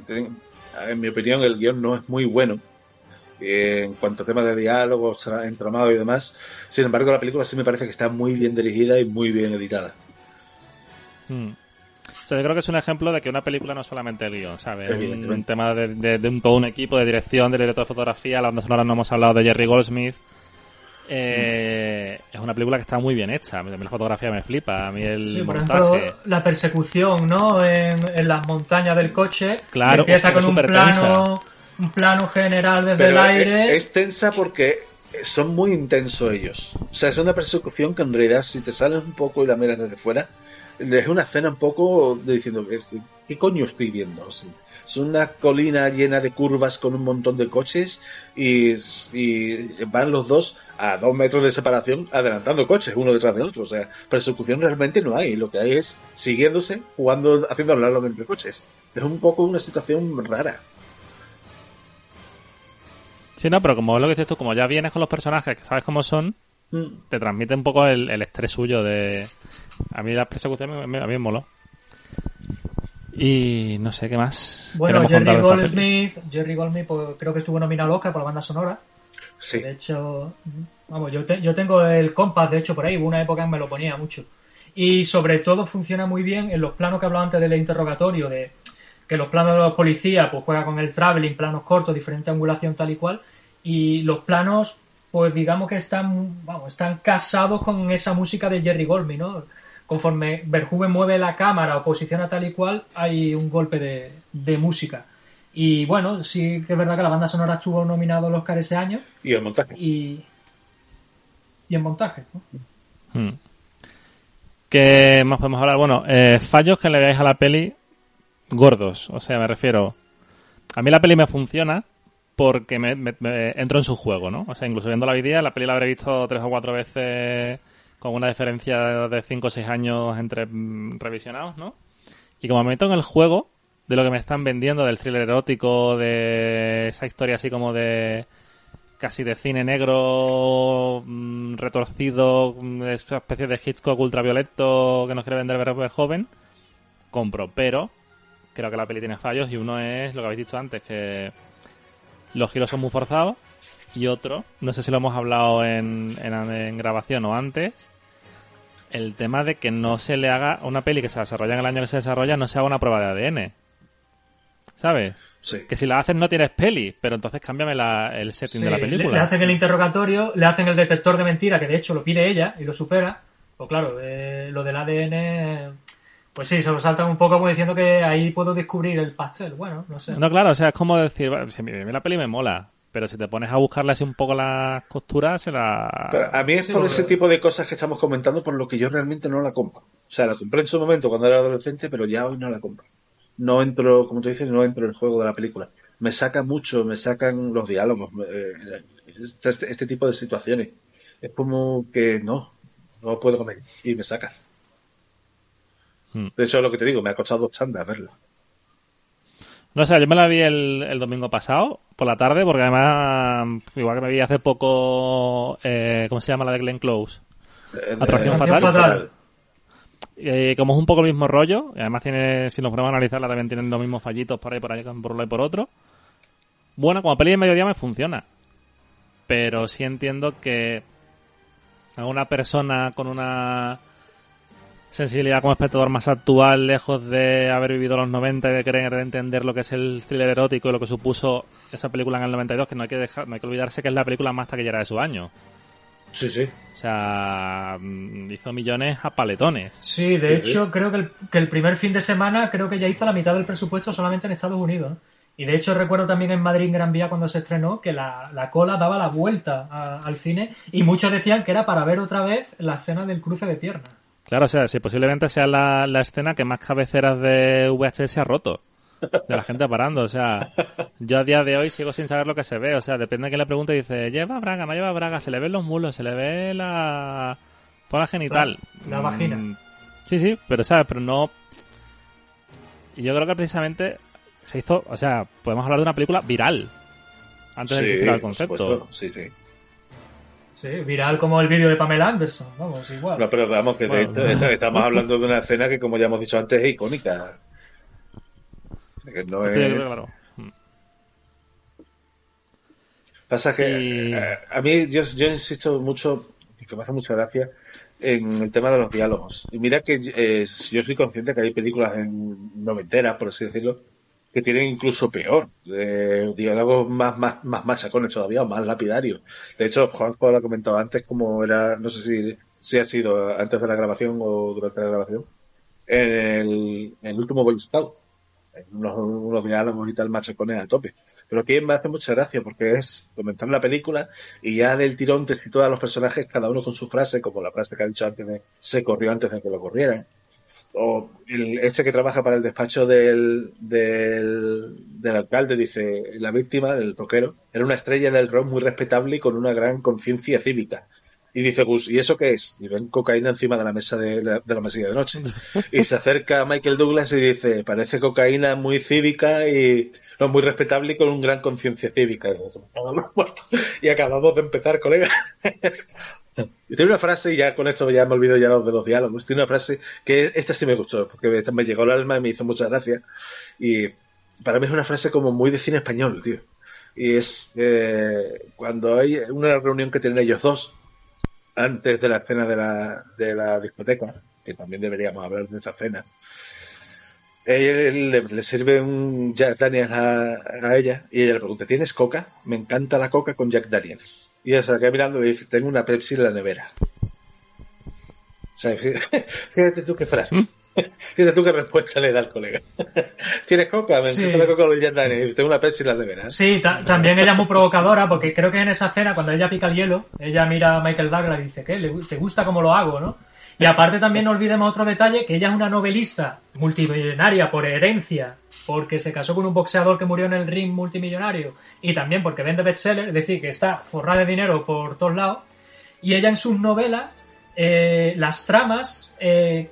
en mi opinión, el guion no es muy bueno en cuanto a temas de diálogos, tra- entramado y demás. Sin embargo, la película sí me parece que está muy bien dirigida y muy bien editada. Mm. O sea, yo creo que es un ejemplo de que una película no es solamente el guion, ¿sabes? Es un Evidentemente. tema de, de- de un, todo un equipo de dirección, de director de fotografía, la banda sonora no hemos hablado de Jerry Goldsmith. Eh, Es una película que está muy bien hecha. A mí la fotografía me flipa, a mí el Sí, por montaje. ejemplo, la persecución, ¿no? En, en las montañas del coche. Claro, empieza hostia, con un plano, un plano general desde Pero el es, aire. es tensa porque son muy intensos ellos. O sea, es una persecución que en realidad, si te sales un poco y la miras desde fuera, es una escena un poco de diciendo, ¿qué, qué coño estoy viendo? O sea, es una colina llena de curvas con un montón de coches y, y van los dos a dos metros de separación adelantando coches uno detrás de otro. O sea, persecución realmente no hay. Lo que hay es siguiéndose, jugando, haciendo hablar entre coches. Es un poco una situación rara. Sí, no, pero como es lo que dices tú, como ya vienes con los personajes que sabes cómo son, Mm. te transmite un poco el, el estrés suyo de... A mí la persecución me, me- a mí me moló. Y no sé qué más. Bueno, Jerry. Goldsmith, Jerry Goldsmith pues, creo que estuvo nominado al Oscar por la banda sonora. Sí. De hecho, vamos, yo, te- yo tengo el compás, de hecho, por ahí, hubo una época en que me lo ponía mucho. Y sobre todo funciona muy bien en los planos que hablaba antes del interrogatorio, de que los planos de los policías, pues juega con el traveling, planos cortos, diferente angulación tal y cual, y los planos, pues digamos que están, vamos, están casados con esa música de Jerry Goldsmith, ¿no? Conforme Verhoeven mueve la cámara o posiciona tal y cual, hay un golpe de, de música. Y bueno, sí que es verdad que la banda sonora estuvo nominado al Oscar ese año Y el montaje. y, y en montaje. ¿no? Hmm. ¿Qué más podemos hablar? Bueno, eh, fallos que le veáis a la peli gordos. O sea, me refiero. A mí la peli me funciona porque me, entro en su juego, ¿no? O sea, incluso viendo la vida, la peli la habré visto tres o cuatro veces con una diferencia de cinco o seis años entre mm, revisionados, ¿no? Y como me meto en el juego de lo que me están vendiendo, del thriller erótico, de esa historia así como de casi de cine negro mm, retorcido, mm, esa especie de Hitchcock ultraviolento que nos quiere vender joven, compro, pero creo que la peli tiene fallos y uno es lo que habéis dicho antes, que los giros son muy forzados. Y otro, no sé si lo hemos hablado en, en, en grabación o antes, el tema de que no se le haga a una peli que se desarrolla en el año que se desarrolla, no se haga una prueba de ADN. ¿Sabes? Sí. Que si la haces no tienes peli, pero entonces cámbiame la- el setting de la le- película. Le, hacen el interrogatorio, le hacen el detector de mentira, que de hecho lo pide ella y lo supera. Pues claro, eh, lo del ADN, pues sí, se lo saltan un poco como diciendo que ahí puedo descubrir el pastel. Bueno, no sé. No, claro, o sea, es como decir, "Bueno, si a mí la peli me mola, pero si te pones a buscarle así un poco las costuras, se la... Pero a mí es Sí, por ese tipo de cosas que estamos comentando por lo que yo realmente no la compro. O sea, la compré en su momento cuando era adolescente, pero ya hoy no la compro. No entro, como tú dices, no entro en el juego de la película. Me saca mucho, me sacan los diálogos, eh, este, este- este tipo de situaciones. Es como que no, no puedo comer y me saca. Hmm. De hecho, lo que te digo, me ha costado dos chandas verla. No sé, yo me la vi el, el domingo pasado, por la tarde, porque además, igual que me vi hace poco, eh, ¿cómo se llama la de Glenn Close? Eh, Atracción eh, fatal. fatal. Eh, como es un poco el mismo rollo, y además tiene, si nos ponemos a analizarla, también tienen los mismos fallitos por ahí, por ahí, por un lado y por otro. Bueno, como peli de mediodía me funciona. Pero sí entiendo que a una persona con una sensibilidad como espectador más actual, lejos de haber vivido los 90 y de querer entender lo que es el thriller erótico y lo que supuso esa película en el 92, que no hay que dejar, no hay que olvidarse que es la película más taquillera de su año. Sí, sí. O sea, mm, hizo millones a paletones. Sí, de Sí, hecho, creo que el, que el primer fin de semana creo que ya hizo la mitad del presupuesto solamente en Estados Unidos. ¿no? Y de hecho recuerdo también en Madrid, en Gran Vía, cuando se estrenó, que la, la cola daba la vuelta a- al cine y muchos decían que era para ver otra vez la escena del cruce de piernas. Claro, o sea, si posiblemente sea la, la escena que más cabeceras de VHS ha roto. De la gente parando, o sea, yo a día de hoy sigo sin saber lo que se ve, o sea, depende de quién le pregunte, dice, ¿lleva braga, no lleva braga? Se le ven los mulos, se le ve la zona genital. La- la vagina. Mm, Sí, sí, pero sabes, pero no... Y yo creo que precisamente se hizo, o sea, podemos hablar de una película viral. Antes de Sí, existir el concepto. supuesto, Sí, sí. Sí, viral como el vídeo de Pamela Anderson, vamos, igual. No, pero vamos, que de Bueno. esto- estamos hablando de una escena que, como ya hemos dicho antes, es icónica. Que no es- claro. Mm. Pasa que Y- eh, a mí, yo, yo insisto mucho, y que me hace mucha gracia, en el tema de los diálogos. Y mira que eh, yo soy consciente que hay películas en noventeras, por así decirlo, que tienen incluso peor, de diálogos más, más, más machacones todavía, o más lapidarios. De hecho, Juanjo lo ha comentado antes, como era, no sé si, si ha sido antes de la grabación o durante la grabación, en el, en el último Boy Scout. Unos, unos diálogos y tal machacones a tope. Pero aquí me hace mucha gracia porque es comentar la película y ya del tirón te sitúa a los personajes cada uno con su frase, como la frase que ha dicho antes de se corrió antes de que lo corrieran. O el, este que trabaja para el despacho del, del, alcalde dice, la víctima, el toquero, era una estrella del rock muy respetable y con una gran conciencia cívica. Y dice Gus, ¿y eso qué es? Y ven cocaína encima de la mesa de la, de la mesilla de noche. Y se acerca a Michael Douglas y dice, parece cocaína muy cívica y no muy respetable y con un gran conciencia cívica. Y acabamos de empezar, colega. Tiene una frase, y ya con esto ya me olvido ya los de los diálogos, tiene una frase que esta sí me gustó, porque me llegó al alma y me hizo mucha gracia. Y para mí es una frase como muy de cine español, tío. Y es eh, cuando hay una reunión que tienen ellos dos, antes de la escena de la, de la discoteca, que también deberíamos hablar de esa escena, él le, le sirve un Jack Daniels a, a ella y ella le pregunta, ¿tienes coca? Me encanta la coca con Jack Daniels. Y ella se queda mirando y le dice, tengo una Pepsi en la nevera. O sea, fíjate, tú qué frase. Fíjate tú qué respuesta le da al colega. ¿Tienes coca? Me Sí. encanta la coca dice, tengo una Pepsi en la nevera. Sí, ta- también ella es muy provocadora porque creo que en esa escena, cuando ella pica el hielo, ella mira a Michael Douglas y dice, ¿qué? ¿Le gu- ¿Te gusta cómo lo hago, no? Y aparte también no olvidemos otro detalle, que ella es una novelista multimillonaria por herencia, porque se casó con un boxeador que murió en el ring multimillonario, y también porque vende bestseller, es decir, que está forrada de dinero por todos lados, y ella en sus novelas, eh, las tramas eh,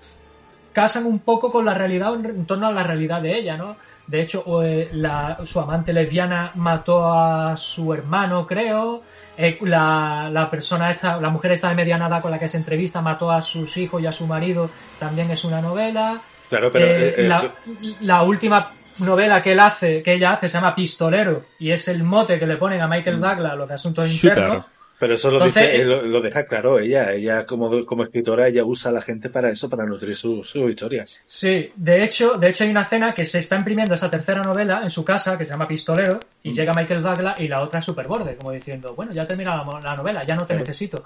casan un poco con la realidad, en, torno a la realidad de ella, ¿no? De hecho, eh, su amante lesbiana mató a su hermano, creo. La, la persona esta, la mujer esta de mediana edad con la que se entrevista mató a sus hijos y a su marido, también es una novela. Claro, pero... Eh, eh, eh, la, la última novela que él hace, que ella hace, se llama Pistolero, y es el mote que le ponen a Michael Douglas, los de asuntos Shooter. internos. Pero eso lo, Entonces, dice, lo, lo deja claro ella. Ella como, como escritora, ella usa a la gente para eso, para nutrir sus historias. Sí, de hecho, de hecho hay una escena que se está imprimiendo esa tercera novela en su casa, que se llama Pistolero, y Mm. llega Michael Douglas y la otra es Superborde, como diciendo, bueno, ya termina la, la novela, ya no te Claro. necesito.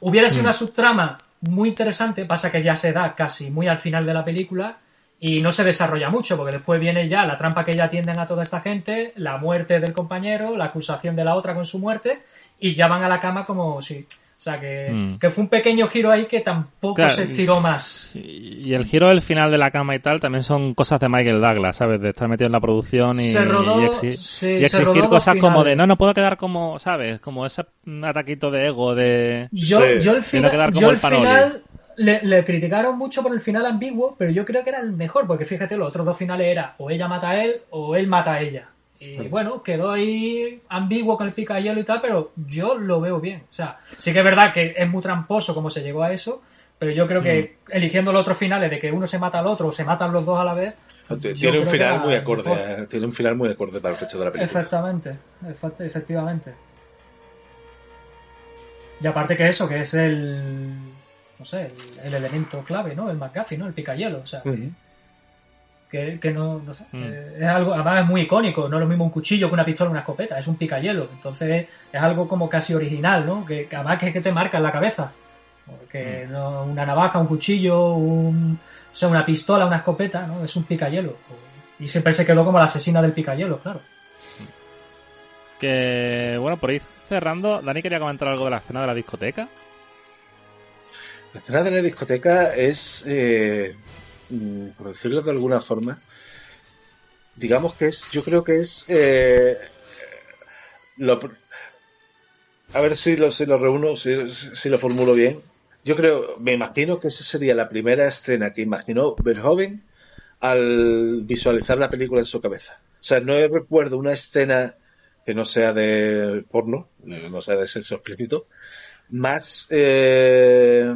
Hubiera Mm. sido una subtrama muy interesante, pasa que ya se da casi muy al final de la película y no se desarrolla mucho, porque después viene ya la trampa que ya atienden a toda esta gente, la muerte del compañero, la acusación de la otra con su muerte, y ya van a la cama como si... O sea, que, Mm. que fue un pequeño giro ahí que tampoco Claro. se estiró más. Y el giro del final de la cama y tal también son cosas de Michael Douglas, ¿sabes? De estar metido en la producción y, Se rodó- y exi- sí, y se rodó exigir cosas como de no, no puedo quedar como, ¿sabes? Como ese ataquito de ego de... Yo, Sí. yo el dar como yo el el Panoli. final le, le criticaron mucho por el final ambiguo, pero yo creo que era el mejor, porque fíjate, los otros dos finales era o ella mata a él o él mata a ella. Y bueno, quedó ahí ambiguo con el pica hielo y tal, pero yo lo veo bien. O sea, sí que es verdad que es muy tramposo cómo se llegó a eso, pero yo creo que Mm. eligiendo los otros finales de que uno se mata al otro o se matan los dos a la vez. Tiene un final muy acorde, mejor. tiene un final muy acorde para el resto de la película. Exactamente, efe- efectivamente. Y aparte que eso, que es el. No sé, el, el elemento clave, ¿no? El McGuffin, ¿no? El picayelo. O sea, que, que no, no sé. Mm. eh, es algo, además es muy icónico. No es lo mismo un cuchillo que una pistola o una escopeta. Es un picayelo. Entonces es algo como casi original, ¿no? Que, además que, que te marca en la cabeza. Porque Mm. no, una navaja, un cuchillo, un, o sea, una pistola, una escopeta, ¿no? Es un picayelo. Y siempre se quedó como la asesina del picayelo, claro. Que, bueno, por ir cerrando, Dani quería comentar algo de la escena de la discoteca. La escena de la discoteca es, eh, mm, por decirlo de alguna forma, digamos que es, yo creo que es, eh, lo, a ver si lo, si lo reúno, si, lo formulo bien. Yo creo, me imagino que esa sería la primera escena que imaginó Verhoeven al visualizar la película en su cabeza. O sea, no recuerdo una escena que no sea de porno, no sea de sexo explícito, más eh,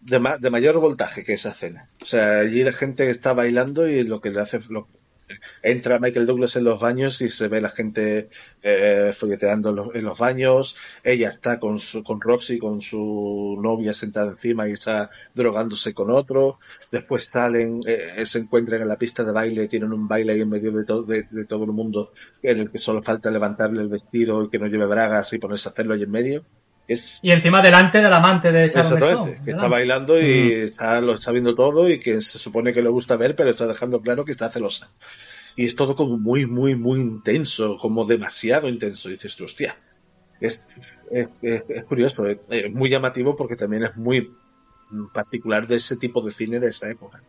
de, ma- de mayor voltaje que esa escena. O sea, allí la gente está bailando y lo que le hace lo- entra Michael Douglas en los baños y se ve la gente eh, folleteando en los, baños. Ella está con su, con Roxy, con su novia sentada encima y está drogándose con otro. Después salen, eh, se encuentran en la pista de baile, tienen un baile ahí en medio de, de, de todo el mundo en el que solo falta levantarle el vestido y que no lleve bragas y ponerse a hacerlo ahí en medio. Es, Y encima delante del amante de Sharon Exactamente, Stone. que está bailando y está, lo está viendo todo y que se supone que le gusta ver, pero está dejando claro que está celosa. Y es todo como muy, muy, muy intenso, como demasiado intenso. Y dices tú, hostia, es, es, es- es curioso, es, es muy llamativo porque también es muy particular de ese tipo de cine de esa época.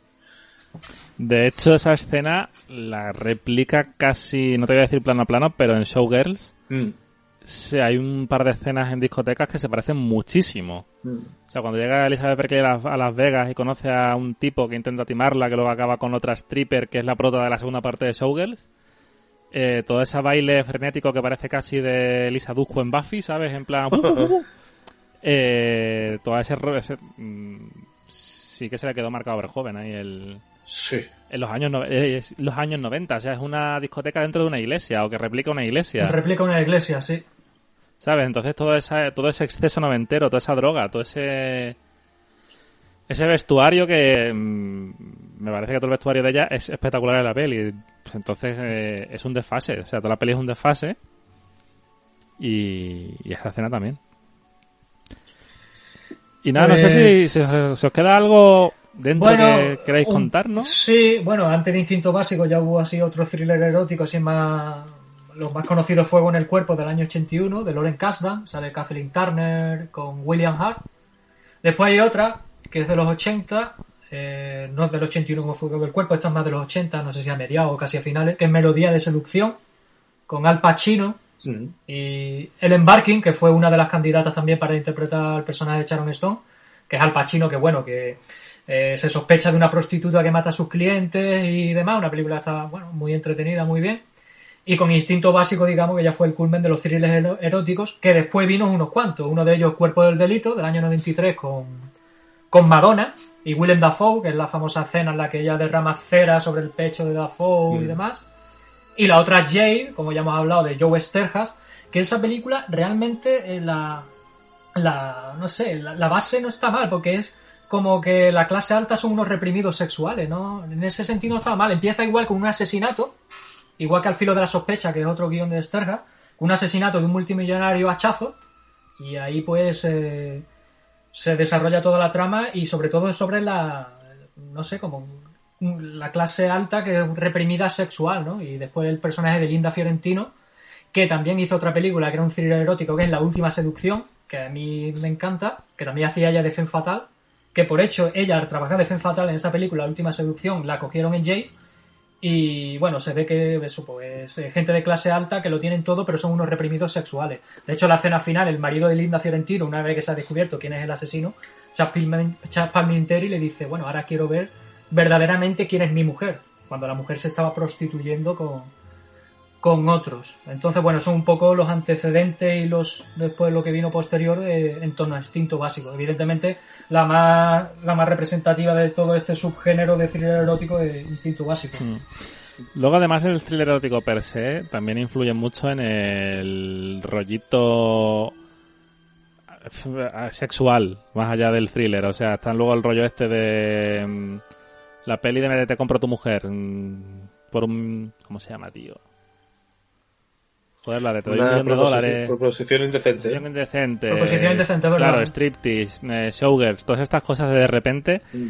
De hecho, esa escena la replica casi, no te voy a decir plano a plano, pero en Showgirls Mm, se, hay un par de escenas en discotecas que se parecen muchísimo. mm. O sea, cuando llega Elizabeth Berkley a Las, Vegas y conoce a un tipo que intenta timarla, que luego acaba con otra stripper, que es la prota de la segunda parte de Showgirls, eh, todo ese baile frenético que parece casi de Lisa Dusko en Buffy, ¿sabes? En plan... eh, todo ese... ese, mm, sí que se le quedó marcado a joven ahí el... Sí. En los años, no- eh, los años 90, o sea, es una discoteca dentro de una iglesia o que replica una iglesia. Replica una iglesia, sí. ¿Sabes? Entonces todo, esa, todo ese exceso noventero, toda esa droga, todo ese ese vestuario que mm, me parece que todo el vestuario de ella es espectacular en la peli. Pues entonces eh, es un desfase, o sea, toda la peli es un desfase y, y esa escena también. Y nada, no sé si, Pues- si os, si os queda algo dentro que queráis un- contar, ¿no? Sí, bueno, antes de Instinto Básico ya hubo así otro thriller erótico, así más... Los más conocidos Fuego en el Cuerpo del año 81, de Lauren Kasdan, sale Kathleen Turner con William Hart. Después hay otra, que es de los 80, eh, no es del 81 como Fuego en el Cuerpo, esta es más de los 80, no sé si a mediados o casi a finales, que es Melodía de Seducción, con Al Pacino, y Ellen Barkin, que fue una de las candidatas también para interpretar al personaje de Sharon Stone, que es Al Pacino, que bueno, que eh, se sospecha de una prostituta que mata a sus clientes y demás. Una película está, bueno, muy entretenida, muy bien. Y con Instinto Básico, digamos, que ya fue el culmen de los thrillers eróticos, que después vino unos cuantos. Uno de ellos, Cuerpo del Delito, del año 93, con, con Madonna y Willem Dafoe, que es la famosa escena en la que ella derrama cera sobre el pecho de Dafoe y Mm. demás. Y la otra Jade, como ya hemos hablado, de Joe Sterhas, que esa película realmente eh, la, la, no sé, la, la base no está mal, porque es como que la clase alta son unos reprimidos sexuales, ¿no? En ese sentido no está mal. Empieza igual con un asesinato, igual que al filo de la sospecha, que es otro guion de Sterhas, un asesinato de un multimillonario hachazo, y ahí pues eh, se desarrolla toda la trama y sobre todo sobre la, no sé, como la clase alta que es reprimida sexual, ¿no? Y después el personaje de Linda Fiorentino, que también hizo otra película que era un thriller erótico, que es La Última Seducción, que a mí me encanta, que también hacía ella de Femme Fatal, que por hecho ella al trabajar de Femme Fatal en esa película, La Última Seducción, la cogieron en Jade, y bueno, se ve que eso, pues, eh, gente de clase alta que lo tienen todo, pero son unos reprimidos sexuales. De hecho, la escena final, el marido de Linda Fiorentino, una vez que se ha descubierto quién es el asesino, Chad Palminteri le dice, bueno, ahora quiero ver verdaderamente quién es mi mujer, cuando la mujer se estaba prostituyendo con, con otros. Entonces, bueno, son un poco los antecedentes y los después lo que vino posterior eh, en torno a instinto básico. Evidentemente, la más, la más representativa de todo este subgénero de thriller erótico es instinto básico. Mm. Luego, además, el thriller erótico per se también influye mucho en el rollito eh, sexual, más allá del thriller. O sea, está luego el rollo este de mm, la peli de Te compro tu mujer mm, por un... ¿Cómo se llama, tío? Joder, la de te doy un millón de proposición, dólares. proposición indecente. Proposición indecente. Proposición indecente, ¿verdad? Claro, striptease, eh, showgirls, todas estas cosas de, de repente. Mm.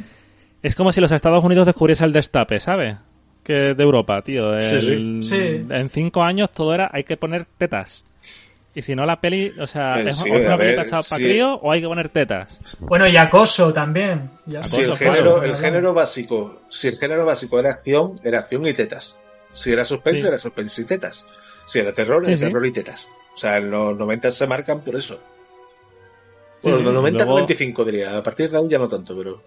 Es como si los Estados Unidos descubriese el destape, ¿sabes? Que de Europa, tío. Sí, El- sí. En cinco años todo era hay que poner tetas. Y si no la peli, o sea, Eh, ¿es sí, una peli ver, tachada para sí. crío o hay que poner tetas? Bueno, y acoso también. Y Acoso, Si el género, el género básico, si el género básico era acción, era acción y tetas. Si era suspense, Sí. era suspense y tetas. Si era terror, Sí, era sí. terror y tetas. O sea, en los 90 se marcan por eso. Sí, Bueno, sí, los 90 luego- 95 diría. A partir de ahí ya no tanto, pero.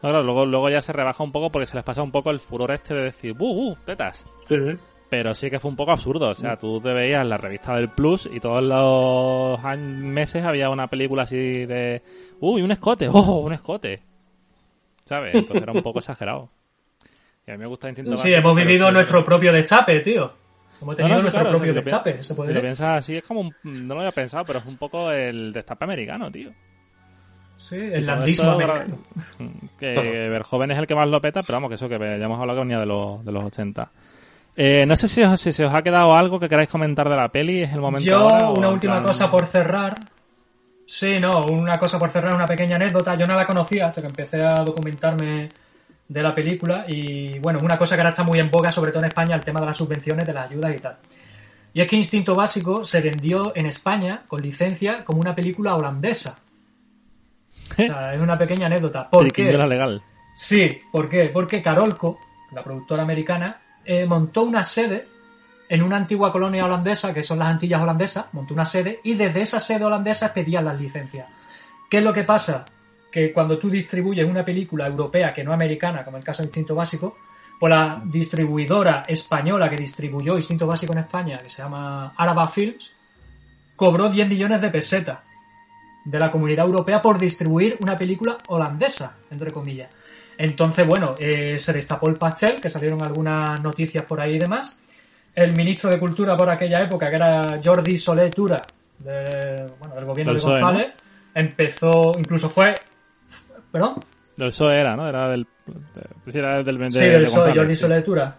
Claro, luego, luego ya se rebaja un poco porque se les pasa un poco el furor este de decir, ¡buh, buh, tetas! Sí, sí. Pero sí que fue un poco absurdo. O sea, tú te veías la revista del Plus y todos los años- meses había una película así de. ¡Uy, un escote! ¡Oh, un escote! ¿Sabes? Entonces era un poco exagerado. Y a mí me gusta Instinto Sí, hemos vivido sí- nuestro propio destape, tío. Hemos No, tenido no, sí, nuestro claro, propio si lo destape, se Si lo piensas así, es como un. No lo había pensado, pero es un poco el destape americano, tío. Sí, el landismo americano. Que Verjoven es el que más lo peta, pero vamos, que eso que ya hemos hablado que venía de los, de los 80. Eh, no sé si, os- si se os ha quedado algo que queráis comentar de la peli, es el momento Yo, ahora, una última plan- cosa por cerrar. Sí, no, una cosa por cerrar, una pequeña anécdota. Yo no la conocía hasta que empecé a documentarme de la película. Y bueno, una cosa que ahora está muy en boga, sobre todo en España, el tema de las subvenciones, de las ayudas y tal. Y es que Instinto Básico se vendió en España con licencia como una película holandesa. O sea, es una pequeña anécdota. ¿Por qué? Legal. Sí, ¿por qué? Porque Carolco, la productora americana, eh, montó una sede en una antigua colonia holandesa, que son las Antillas holandesas, montó una sede y desde esa sede holandesa pedían las licencias. ¿Qué es lo que pasa? Que cuando tú distribuyes una película europea que no americana, como el caso de Instinto Básico, pues la distribuidora española que distribuyó Instinto Básico en España, que se llama Araba Films, cobró 10 millones de pesetas de la comunidad europea por distribuir una película holandesa, entre comillas. Entonces, bueno, eh, se destapó el pastel, que salieron algunas noticias por ahí y demás. El ministro de Cultura por aquella época, que era Jordi Soler Tura, de, bueno, del gobierno Del de PSOE, González, empezó, incluso fue... ¿Perdón? Del PSOE era, ¿no? Era del. de- sí, era del. de- sí, de del PSOE, González, Jordi sí. Soler Tura.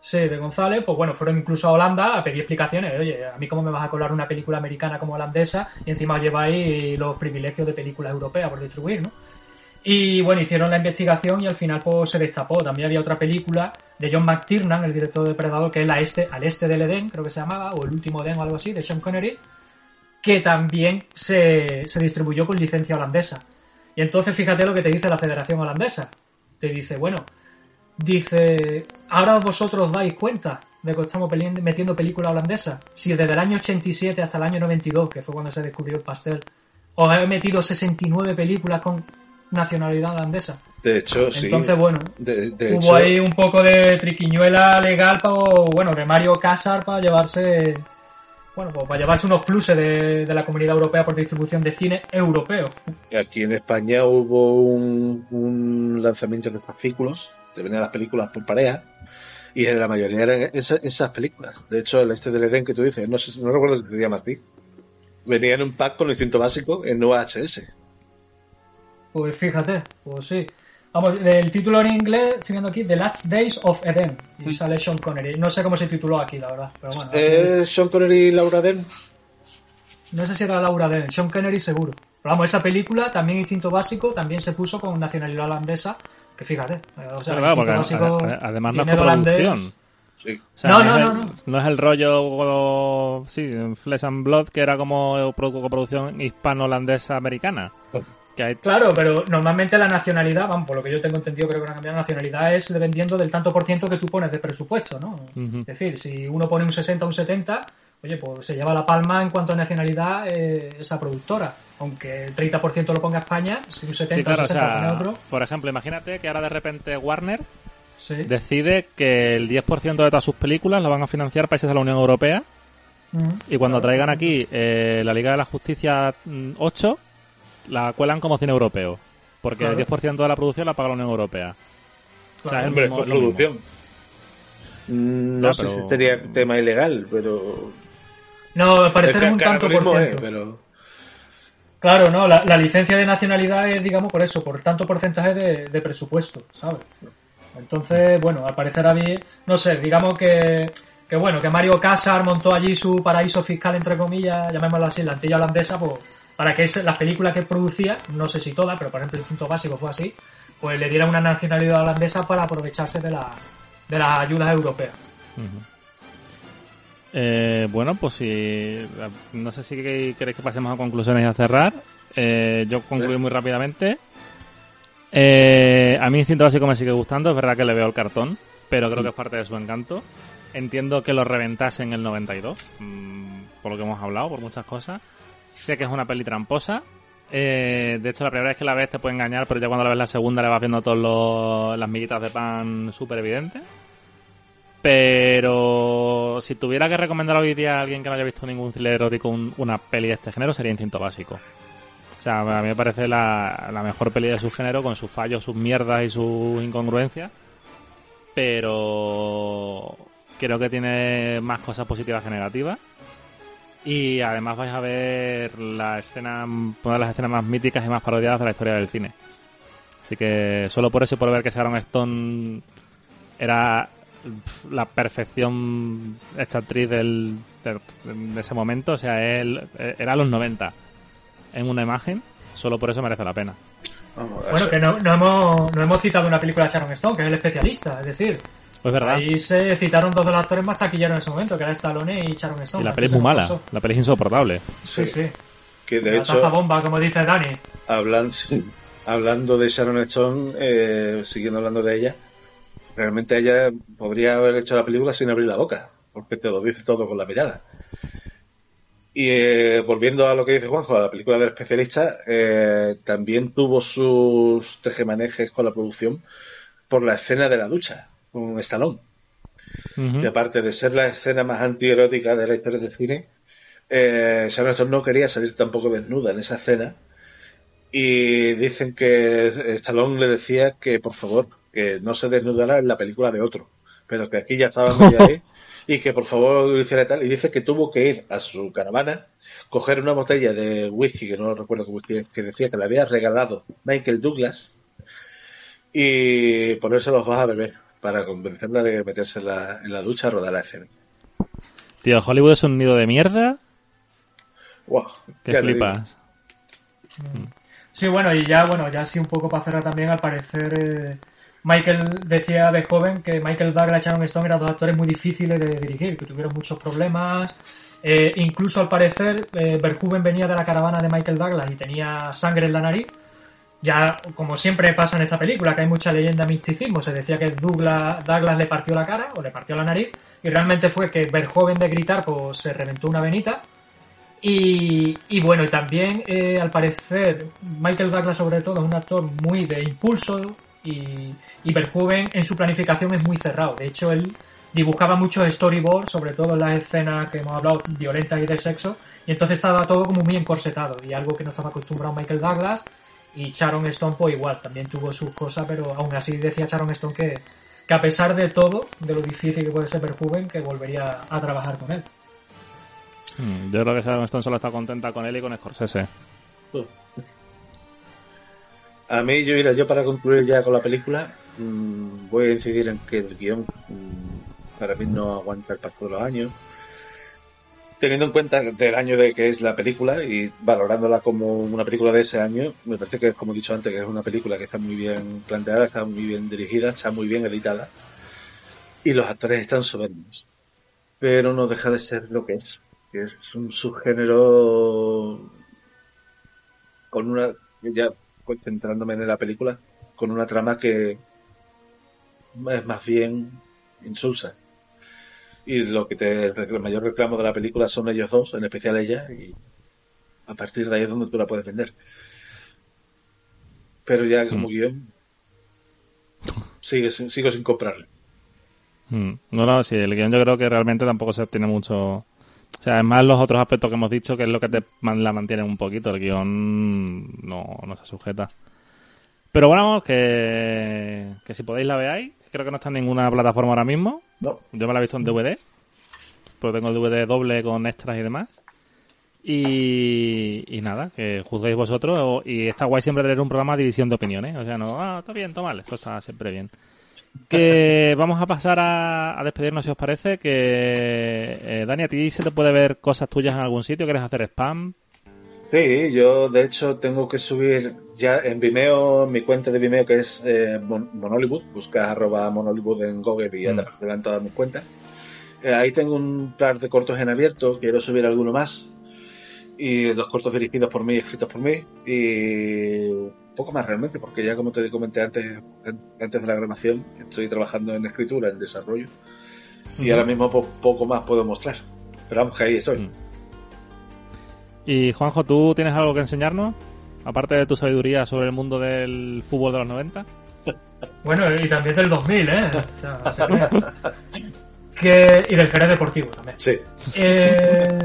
Sí, de González, pues bueno, fueron incluso a Holanda a pedir explicaciones. Oye, a mí cómo me vas a colar una película americana como holandesa y encima os lleváis los privilegios de películas europeas por distribuir, ¿no? Y bueno, hicieron la investigación y al final pues se destapó. También había otra película de John McTiernan, el director de Predador, que es la este, Al Este del Edén, creo que se llamaba, o El Último Edén o algo así, de Sean Connery, que también se, se distribuyó con licencia holandesa. Y entonces fíjate lo que te dice la Federación Holandesa. Te dice, bueno, dice, ahora vosotros dais cuenta de que estamos metiendo película holandesa. Si desde el año 87 hasta el año 92, que fue cuando se descubrió el pastel, os he metido 69 películas con nacionalidad holandesa. De hecho, sí. Entonces, bueno, De, de hubo hecho, ahí un poco de triquiñuela legal para, bueno, de Mario Casar para llevarse bueno, pues para llevarse unos pluses de, de la Comunidad Europea por distribución de cine europeo. Aquí en España hubo un, un lanzamiento de fascículos, que venían las películas por pareja, y la mayoría eran esa- esas películas. De hecho, el este del Edén que tú dices, no, sé, no recuerdo si se llama así, venía en un pack con el cinto básico en UHS. Pues fíjate, pues sí. Vamos, el título en inglés, siguiendo aquí, The Last Days of Eden. Y sale Sean Connery. No sé cómo se tituló aquí, la verdad. Pero bueno. ¿Es Sean Connery y Laura Dern? no sé si era Laura Dern, Sean Connery seguro. Pero vamos, esa película, también Instinto Básico, también se puso con nacionalidad holandesa. Que fíjate, eh, o sea, claro, porque Instinto Básico a- a- además no es. Sí. O sea, No, no, el- no, no. no es el rollo, sí, Flesh and Blood, que era como produ- coproducción hispano-holandesa americana. Que hay, Claro, pero normalmente la nacionalidad, vamos, por lo que yo tengo entendido, creo que la nacionalidad es dependiendo del tanto por ciento que tú pones de presupuesto, ¿no? Es decir, si uno pone un 60 o un 70, oye, pues se lleva la palma en cuanto a nacionalidad eh, esa productora. Aunque el 30% lo ponga España, si un 70 Sí, claro, o o 60 lo sea, pone otro, por ejemplo, imagínate que ahora de repente Warner sí. decide que el 10% de todas sus películas la van a financiar países de la Unión Europea y cuando traigan aquí eh, la Liga de la Justicia mm, 8 la cuelan como cine europeo porque Claro. el 10% de la producción la paga la Unión Europea. O sea, Claro. es Hombre, mismo- con lo mismo. producción. Mm, No sé pero- si sería tema ilegal, pero... No, al parecer es un tanto por es, ciento. pero... Claro, no, la, la licencia de nacionalidad es, digamos, por eso, por tanto porcentaje de, de presupuesto, ¿sabes? Entonces, bueno, al parecer había, no sé, digamos que, que bueno, que Mario Casar montó allí su paraíso fiscal, entre comillas, llamémoslo así, la antilla holandesa, pues, para que las películas que producía, no sé si todas, pero por ejemplo el Instinto Básico fue así, pues le dieran una nacionalidad holandesa para aprovecharse de, la, de las ayudas europeas. Eh, bueno, pues si no sé si que- queréis que pasemos a conclusiones y a cerrar. Eh, yo concluyo muy rápidamente. Eh, a mí Instinto Básico me sigue gustando, es verdad que le veo el cartón, pero creo que es parte de su encanto. Entiendo que lo reventase en el 92, mm, por lo que hemos hablado, por muchas cosas. Sé que es una peli tramposa. Eh, de hecho, la primera vez que la ves te puede engañar, pero ya cuando la ves la segunda le vas viendo todas las miguitas de pan súper evidentes. Pero si tuviera que recomendar hoy día a alguien que no haya visto ningún thriller erótico un- una peli de este género, sería Instinto Básico. O sea, a mí me parece la, la mejor peli de su género, con sus fallos, sus mierdas y sus incongruencias. Pero creo que tiene más cosas positivas que negativas. Y además vais a ver la escena, una de las escenas más míticas y más parodiadas de la historia del cine. Así que solo por eso y por ver que Sharon Stone era la perfección hecha actriz del, de, de ese momento, o sea, él eh, era los 90 en una imagen, solo por eso merece la pena. Vamos, Bueno, que no, no, hemos, no hemos citado una película de Sharon Stone, que es el especialista, es decir, Pues verdad. ahí se citaron dos de los actores más taquilleros en ese momento, que era Stallone y Sharon Stone. Y la peli es muy mala, pasó. la peli es insoportable. Sí, sí. que de la hecho... taza bomba, como dice Dani. Hablan, sí, hablando de Sharon Stone, eh, siguiendo hablando de ella, realmente ella podría haber hecho la película sin abrir la boca, porque te lo dice todo con la mirada. Y eh, volviendo a lo que dice Juanjo, a la película del especialista, eh, también tuvo sus tejemanejes con la producción por la escena de la ducha, con Stallone. Y aparte de ser la escena más antierótica de la historia del cine, eh, Sharon no quería salir tampoco desnuda en esa escena. Y dicen que Stallone le decía que por favor, que no se desnudara en la película de otro. Pero que aquí ya estaba medio ahí. Y que por favor lo hiciera tal. Y dice que tuvo que ir a su caravana, coger una botella de whisky, que no recuerdo es, que decía que le había regalado Michael Douglas, y ponerse los dos a beber para convencerla de meterse en la, en la ducha a rodar la escena. Tío, Hollywood es un nido de mierda Wow, que flipas. Sí, bueno, y ya, bueno, ya así un poco para cerrar también, al parecer, eh, Michael decía de joven que Michael Douglas y Sharon Stone eran dos actores muy difíciles de dirigir, que tuvieron muchos problemas. Eh, incluso al parecer, eh, Verhoeven venía de la caravana de Michael Douglas y tenía sangre en la nariz. Ya, como siempre pasa en esta película, que hay mucha leyenda misticismo, se decía que Douglas, Douglas le partió la cara o le partió la nariz, y realmente fue que Verhoeven de gritar pues se reventó una venita. Y, y bueno, también eh, al parecer Michael Douglas sobre todo es un actor muy de impulso y, y Verhoeven en su planificación es muy cerrado. De hecho, él dibujaba muchos storyboards, sobre todo en las escenas que hemos hablado, violentas y de sexo, y entonces estaba todo como muy encorsetado, y algo que no estaba acostumbrado Michael Douglas, y Sharon Stone pues igual, también tuvo sus cosas, pero aún así decía Sharon Stone que, que a pesar de todo, de lo difícil que puede ser Verhoeven, que volvería a trabajar con él. Hmm, yo creo que Sharon Stone solo está contenta con él y con Scorsese. A mí, yo, mira, yo para concluir ya con la película, mmm, voy a incidir en que el guion mmm, para mí no aguanta el paso de los años. Teniendo en cuenta del año de que es la película y valorándola como una película de ese año, me parece que, como he dicho antes, que es una película que está muy bien planteada, está muy bien dirigida, está muy bien editada y los actores están soberbios. Pero no deja de ser lo que es, que es un subgénero con una ya concentrándome en la película con una trama que es más bien insulsa y lo que te el mayor reclamo de la película son ellos dos en especial ella y a partir de ahí es donde tú la puedes vender pero ya como mm. guion sigue, sigo sin comprarle mm. no, no, sí, el guion yo creo que realmente tampoco se tiene mucho o sea, es más los otros aspectos que hemos dicho que es lo que te la mantiene un poquito. El guion no, no se sujeta. Pero bueno, que, que si podéis la veáis. Creo que no está en ninguna plataforma ahora mismo. No. Yo me la he visto en DVD. Pues tengo el DVD doble con extras y demás. Y, y nada, que juzguéis vosotros. Y está guay siempre tener un programa de división de opiniones. O sea, no, ah, está bien, toma mal. Eso está siempre bien que vamos a pasar a, despedirnos si os parece. Que eh, Dani, a ti se te puede ver cosas tuyas en algún sitio. ¿Quieres hacer spam? Sí, yo de hecho tengo que subir ya en Vimeo, mi cuenta de Vimeo que es eh, Monollywood, buscas arroba Monollywood en Google y ya te mm. aparecerán todas mis cuentas. Eh, ahí tengo un par de cortos en abierto, quiero subir alguno más. Y los cortos dirigidos por mí, escritos por mí. Y poco más realmente, porque ya como te comenté antes, antes de la grabación, estoy trabajando en escritura, en desarrollo, y ahora mismo poco más puedo mostrar. Pero vamos, que ahí estoy. Mm. Y Juanjo, ¿tú tienes algo que enseñarnos? Aparte de tu sabiduría sobre el mundo del fútbol de los 90. Bueno, y también del 2000, ¿eh? que, y del Jerez Deportivo también. Sí. Eh,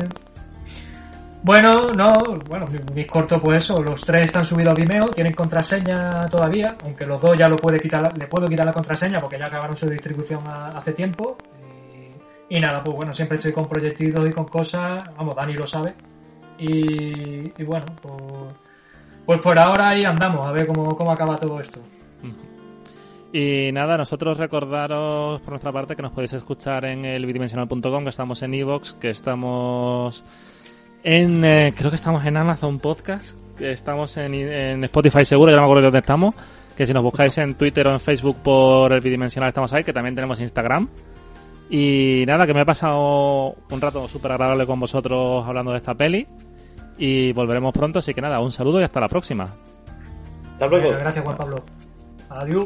bueno, no, bueno, mis cortos pues eso, los tres están subidos a Vimeo, tienen contraseña todavía, aunque los dos ya lo puede quitar, le puedo quitar la contraseña porque ya acabaron su distribución hace tiempo. Y, nada, pues bueno, siempre estoy con proyectitos y con cosas, vamos, Dani lo sabe. Y, bueno, pues, pues, por ahora ahí andamos, a ver cómo, cómo acaba todo esto. Y nada, nosotros recordaros por nuestra parte que nos podéis escuchar en el bidimensional.com, que estamos en Evox, que estamos en, eh, creo que estamos en Amazon Podcast, que estamos en, en Spotify seguro, que no me acuerdo de dónde estamos. Que si nos buscáis en Twitter o en Facebook por el bidimensional estamos ahí, que también tenemos Instagram. Y nada, que me he pasado un rato súper agradable con vosotros hablando de esta peli. Y volveremos pronto, así que nada, un saludo y hasta la próxima. Hasta luego. Gracias, Juan Pablo. Adiós.